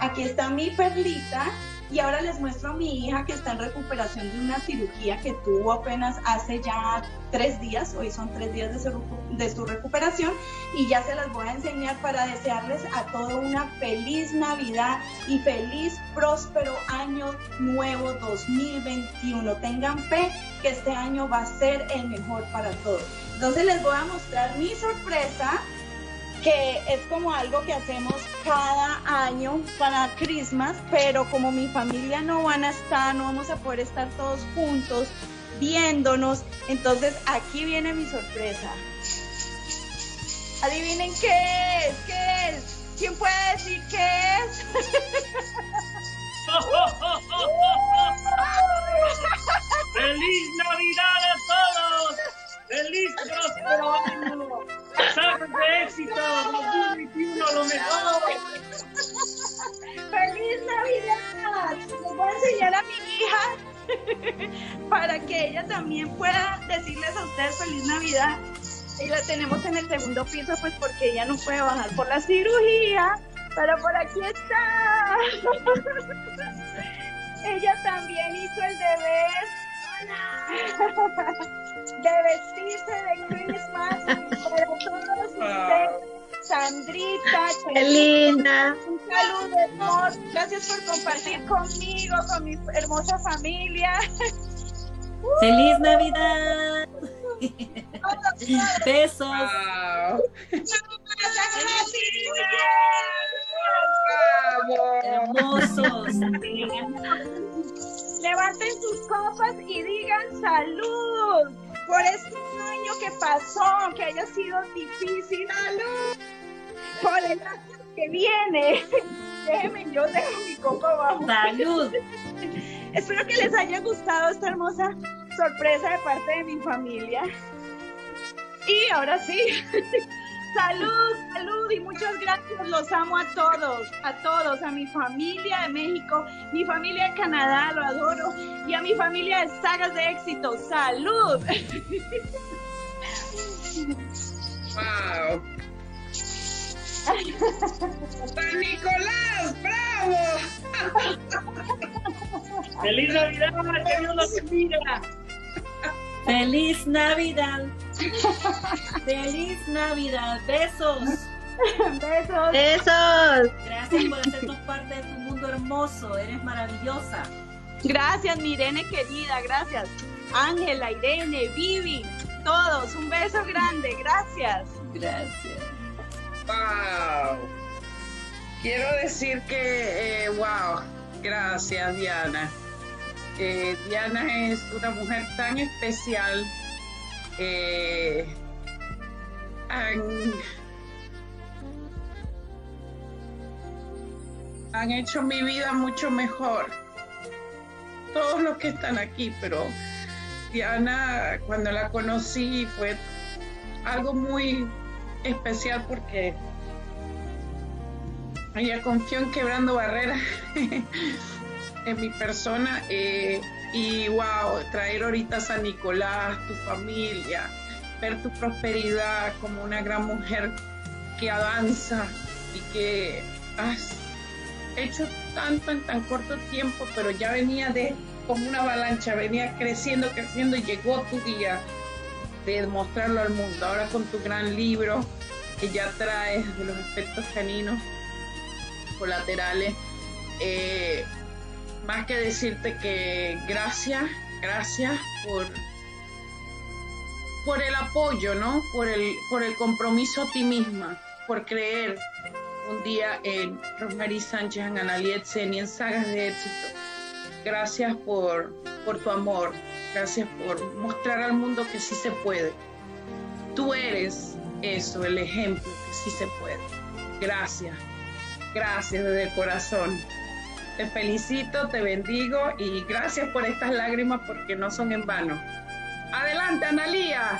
Aquí está mi perlita Y ahora les muestro a mi hija que está en recuperación de una cirugía que tuvo apenas hace ya tres días, hoy son tres días de su, recuperación y ya se las voy a enseñar para desearles a todos una feliz Navidad y feliz, próspero año nuevo 2021. Tengan fe que este año va a ser el mejor para todos. Entonces les voy a mostrar mi sorpresa que es como algo que hacemos cada año para Christmas, pero como mi familia no van a estar, no vamos a poder estar todos juntos viéndonos, entonces aquí viene mi sorpresa. Adivinen qué es, qué es. ¿Quién puede decir qué es? ¡Feliz Navidad a todos! ¡Feliz próspero año! ¡Saben de éxito! 2021 lo mejor! ¡Feliz Navidad! Les voy a enseñar a mi hija para que ella también pueda decirles a ustedes feliz Navidad. Y la tenemos en el segundo piso, pues porque ella no puede bajar por la cirugía, pero por aquí está. ella también hizo el deber de vestirse de Christmas para todos ustedes. Sandrita, qué linda. Un saludo, amor. Gracias por compartir conmigo, con mi hermosa familia. ¡Feliz Navidad! Besos. Hermosos. Levanten sus copas y digan salud por este año que pasó, que haya sido difícil. Salud por el año que viene. Déjenme, yo dejo mi copa abajo. Salud. Espero que les haya gustado esta hermosa sorpresa de parte de mi familia. Y ahora sí, salud, salud y muchas gracias. Los amo a todos, a todos, a mi familia de México, mi familia de Canadá, lo adoro, y a mi familia de sagas de éxito. Salud. Wow. ¡San Nicolás! ¡Bravo! ¡Feliz Navidad! ¡Que Dios los bendiga! ¡Feliz Navidad! ¡Feliz Navidad! ¡Besos! Besos. Besos. Gracias por hacernos parte de tu mundo hermoso. Eres maravillosa. Gracias, mi Irene querida. Gracias. Ángela, Irene, Vivi, todos. Un beso grande. Gracias. Gracias. Wow. Quiero decir que, eh, wow, gracias Diana. Eh, Diana es una mujer tan especial. Eh, han, han hecho mi vida mucho mejor. Todos los que están aquí, pero Diana, cuando la conocí, fue algo muy especial porque ella confió en quebrando barreras en mi persona eh, y wow, traer ahorita a San Nicolás, tu familia, ver tu prosperidad como una gran mujer que avanza y que has hecho tanto en tan corto tiempo, pero ya venía de como una avalancha, venía creciendo, creciendo y llegó tu día de mostrarlo al mundo. Ahora con tu gran libro que ya traes de los efectos caninos colaterales, eh, más que decirte que gracias, gracias por por el apoyo, ¿no? Por el, por el compromiso a ti misma, por creer un día en Rosemary Sánchez, en Analiet y en Sagas de Éxito. Gracias por, por tu amor, gracias por mostrar al mundo que sí se puede. Tú eres eso, el ejemplo que sí se puede. Gracias, gracias desde el corazón. Te felicito, te bendigo y gracias por estas lágrimas porque no son en vano. Adelante, Analía.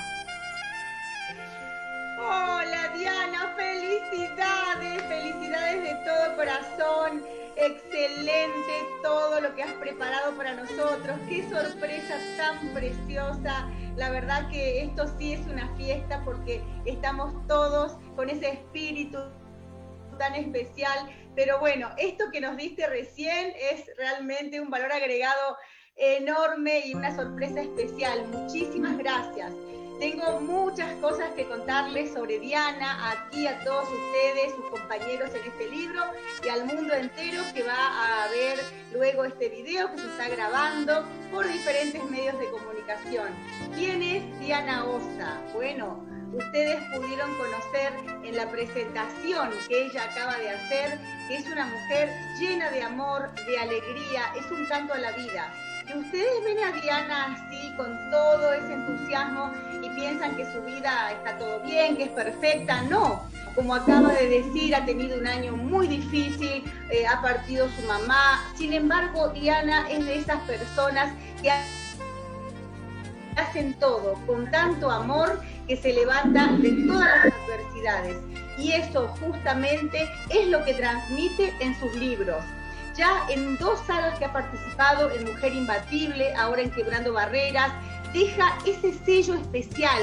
Hola Diana, felicidades, felicidades de todo corazón. Excelente todo lo que has preparado para nosotros. Qué sorpresa tan preciosa. La verdad que esto sí es una fiesta porque estamos todos con ese espíritu tan especial Pero bueno, esto que nos diste recién es realmente un valor agregado enorme y una sorpresa especial. Muchísimas gracias. Tengo muchas cosas que contarles sobre Diana, aquí a todos ustedes, sus compañeros en este libro y al mundo entero que va a ver luego este video que se está grabando por diferentes medios de comunicación. ¿Quién es Diana Osa? Bueno, ustedes pudieron conocer en la presentación que ella acaba de hacer, que es una mujer llena de amor, de alegría, es un canto a la vida que ustedes ven a Diana así, con todo ese entusiasmo y piensan que su vida está todo bien, que es perfecta. No, como acaba de decir, ha tenido un año muy difícil, eh, ha partido su mamá. Sin embargo, Diana es de esas personas que hacen todo con tanto amor que se levanta de todas las adversidades. Y eso justamente es lo que transmite en sus libros ya en dos sagas que ha participado, en Mujer Imbatible, ahora en Quebrando Barreras, deja ese sello especial,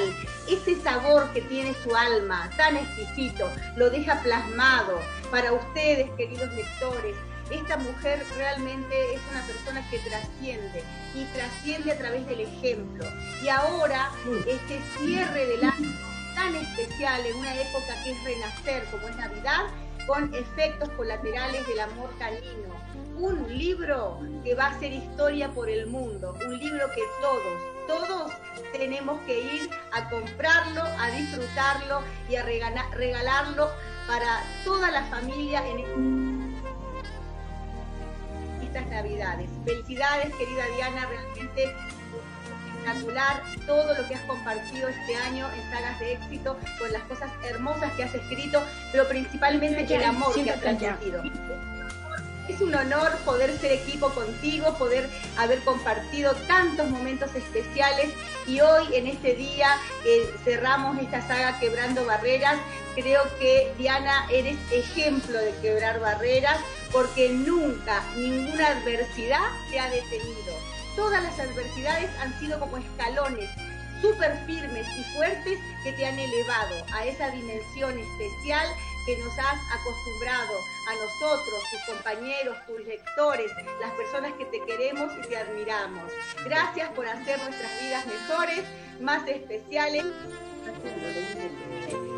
ese sabor que tiene su alma, tan exquisito, lo deja plasmado para ustedes, queridos lectores. Esta mujer realmente es una persona que trasciende y trasciende a través del ejemplo. Y ahora, este cierre del año tan especial, en una época que es renacer, como es Navidad, con efectos colaterales del amor canino. Un libro que va a ser historia por el mundo, un libro que todos, todos tenemos que ir a comprarlo, a disfrutarlo y a regalarlo para toda la familia en estas navidades. Felicidades, querida Diana, realmente espectacular todo lo que has compartido este año en sagas de éxito, con las cosas hermosas que has escrito, pero principalmente el amor que has transmitido. Es un honor poder ser equipo contigo, poder haber compartido tantos momentos especiales. Y hoy en este día que cerramos esta saga Quebrando Barreras, creo que Diana eres ejemplo de quebrar barreras porque nunca ninguna adversidad te ha detenido. Todas las adversidades han sido como escalones súper firmes y fuertes que te han elevado a esa dimensión especial que nos has acostumbrado a nosotros, tus compañeros, tus lectores, las personas que te queremos y te admiramos. Gracias por hacer nuestras vidas mejores, más especiales.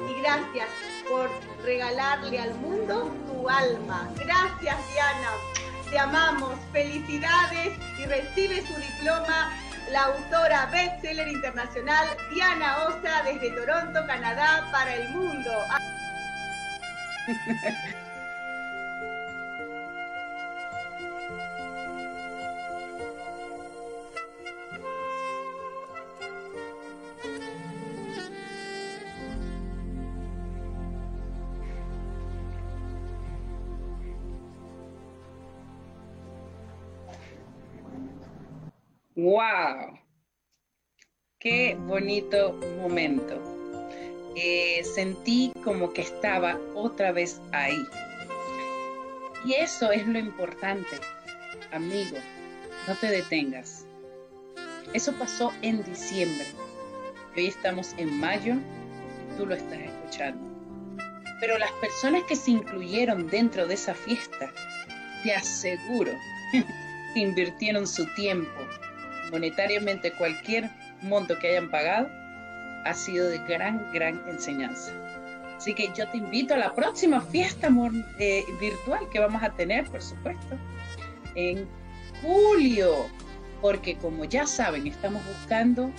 Y gracias por regalarle al mundo tu alma. Gracias, Diana te amamos, felicidades y recibe su diploma la autora bestseller internacional Diana Osa desde Toronto, Canadá, para el mundo. ¡Wow! Qué bonito momento. Eh, sentí como que estaba otra vez ahí. Y eso es lo importante, amigo. No te detengas. Eso pasó en diciembre. Hoy estamos en mayo y tú lo estás escuchando. Pero las personas que se incluyeron dentro de esa fiesta, te aseguro invirtieron su tiempo, monetariamente cualquier monto que hayan pagado, ha sido de gran, gran enseñanza. Así que yo te invito a la próxima fiesta eh, virtual que vamos a tener, por supuesto, en julio, porque como ya saben, estamos buscando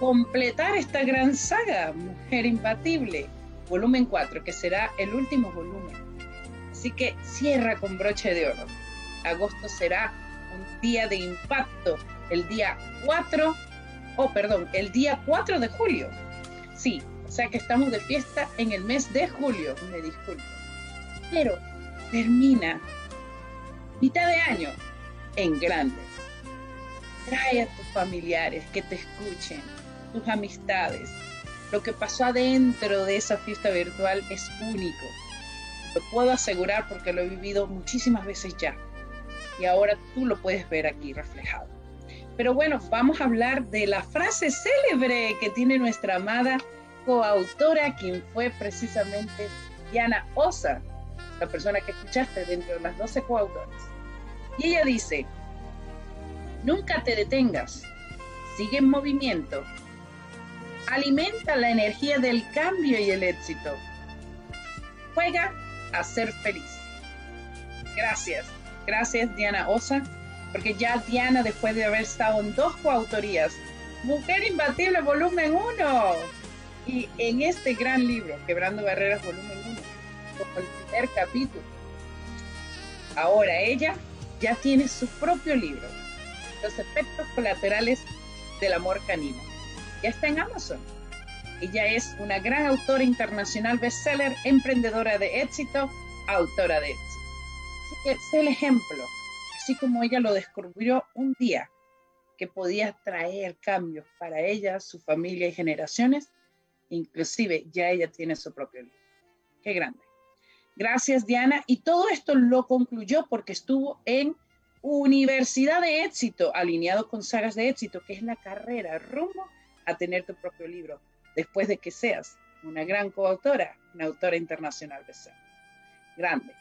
completar esta gran saga, Mujer Imbatible, volumen 4, que será el último volumen. Así que cierra con broche de oro. Agosto será un día de impacto el día 4, oh perdón, el día 4 de julio. Sí, o sea que estamos de fiesta en el mes de julio, me disculpo. Pero termina mitad de año en grande. Trae a tus familiares que te escuchen, tus amistades. Lo que pasó adentro de esa fiesta virtual es único. Lo puedo asegurar porque lo he vivido muchísimas veces ya. Y ahora tú lo puedes ver aquí reflejado. Pero bueno, vamos a hablar de la frase célebre que tiene nuestra amada coautora, quien fue precisamente Diana Osa. la persona que escuchaste dentro de las 12 coautoras. Y ella dice, nunca te detengas, sigue en movimiento, alimenta la energía del cambio y el éxito, juega a ser feliz. Gracias, gracias Diana Osa, porque ya Diana, después de haber estado en dos coautorías, Mujer Imbatible Volumen 1, y en este gran libro, Quebrando Barreras Volumen 1, como el primer capítulo, ahora ella ya tiene su propio libro, Los efectos colaterales del amor canino. Ya está en Amazon. Ella es una gran autora internacional bestseller, emprendedora de éxito, autora de éxito. Así que es el ejemplo, así como ella lo descubrió un día, que podía traer cambios para ella, su familia y generaciones, inclusive ya ella tiene su propio libro. Qué grande. Gracias, Diana. Y todo esto lo concluyó porque estuvo en Universidad de Éxito, alineado con Sagas de Éxito, que es la carrera rumbo a tener tu propio libro, después de que seas una gran coautora, una autora internacional de ser. Grande.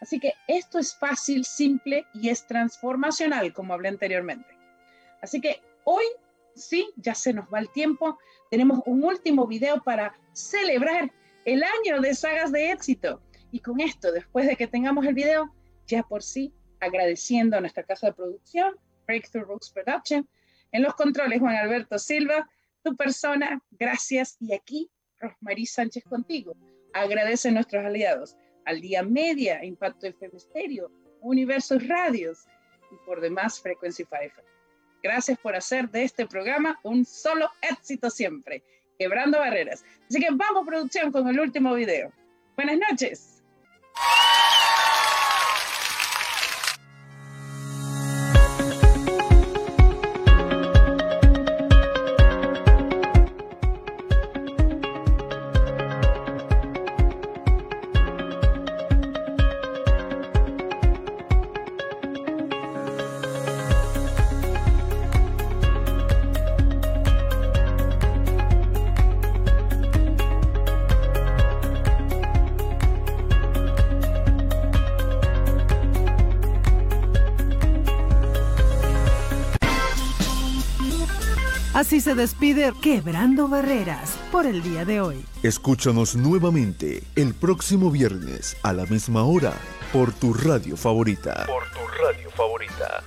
Así que esto es fácil, simple y es transformacional, como hablé anteriormente. Así que hoy sí, ya se nos va el tiempo. Tenemos un último video para celebrar el año de sagas de éxito. Y con esto, después de que tengamos el video, ya por sí, agradeciendo a nuestra casa de producción, Breakthrough Books Production, en los controles Juan Alberto Silva, tu persona, gracias. Y aquí, Rosmarie Sánchez contigo. Agradece a nuestros aliados, al Día Media, Impacto FM Stereo, Universos Radios y por demás Frequency 5. Gracias por hacer de este programa un solo éxito siempre, quebrando barreras. Así que vamos producción con el último video. Buenas noches. Se despide Quebrando Barreras por el día de hoy. Escúchanos nuevamente el próximo viernes a la misma hora por tu radio favorita. Por tu radio favorita.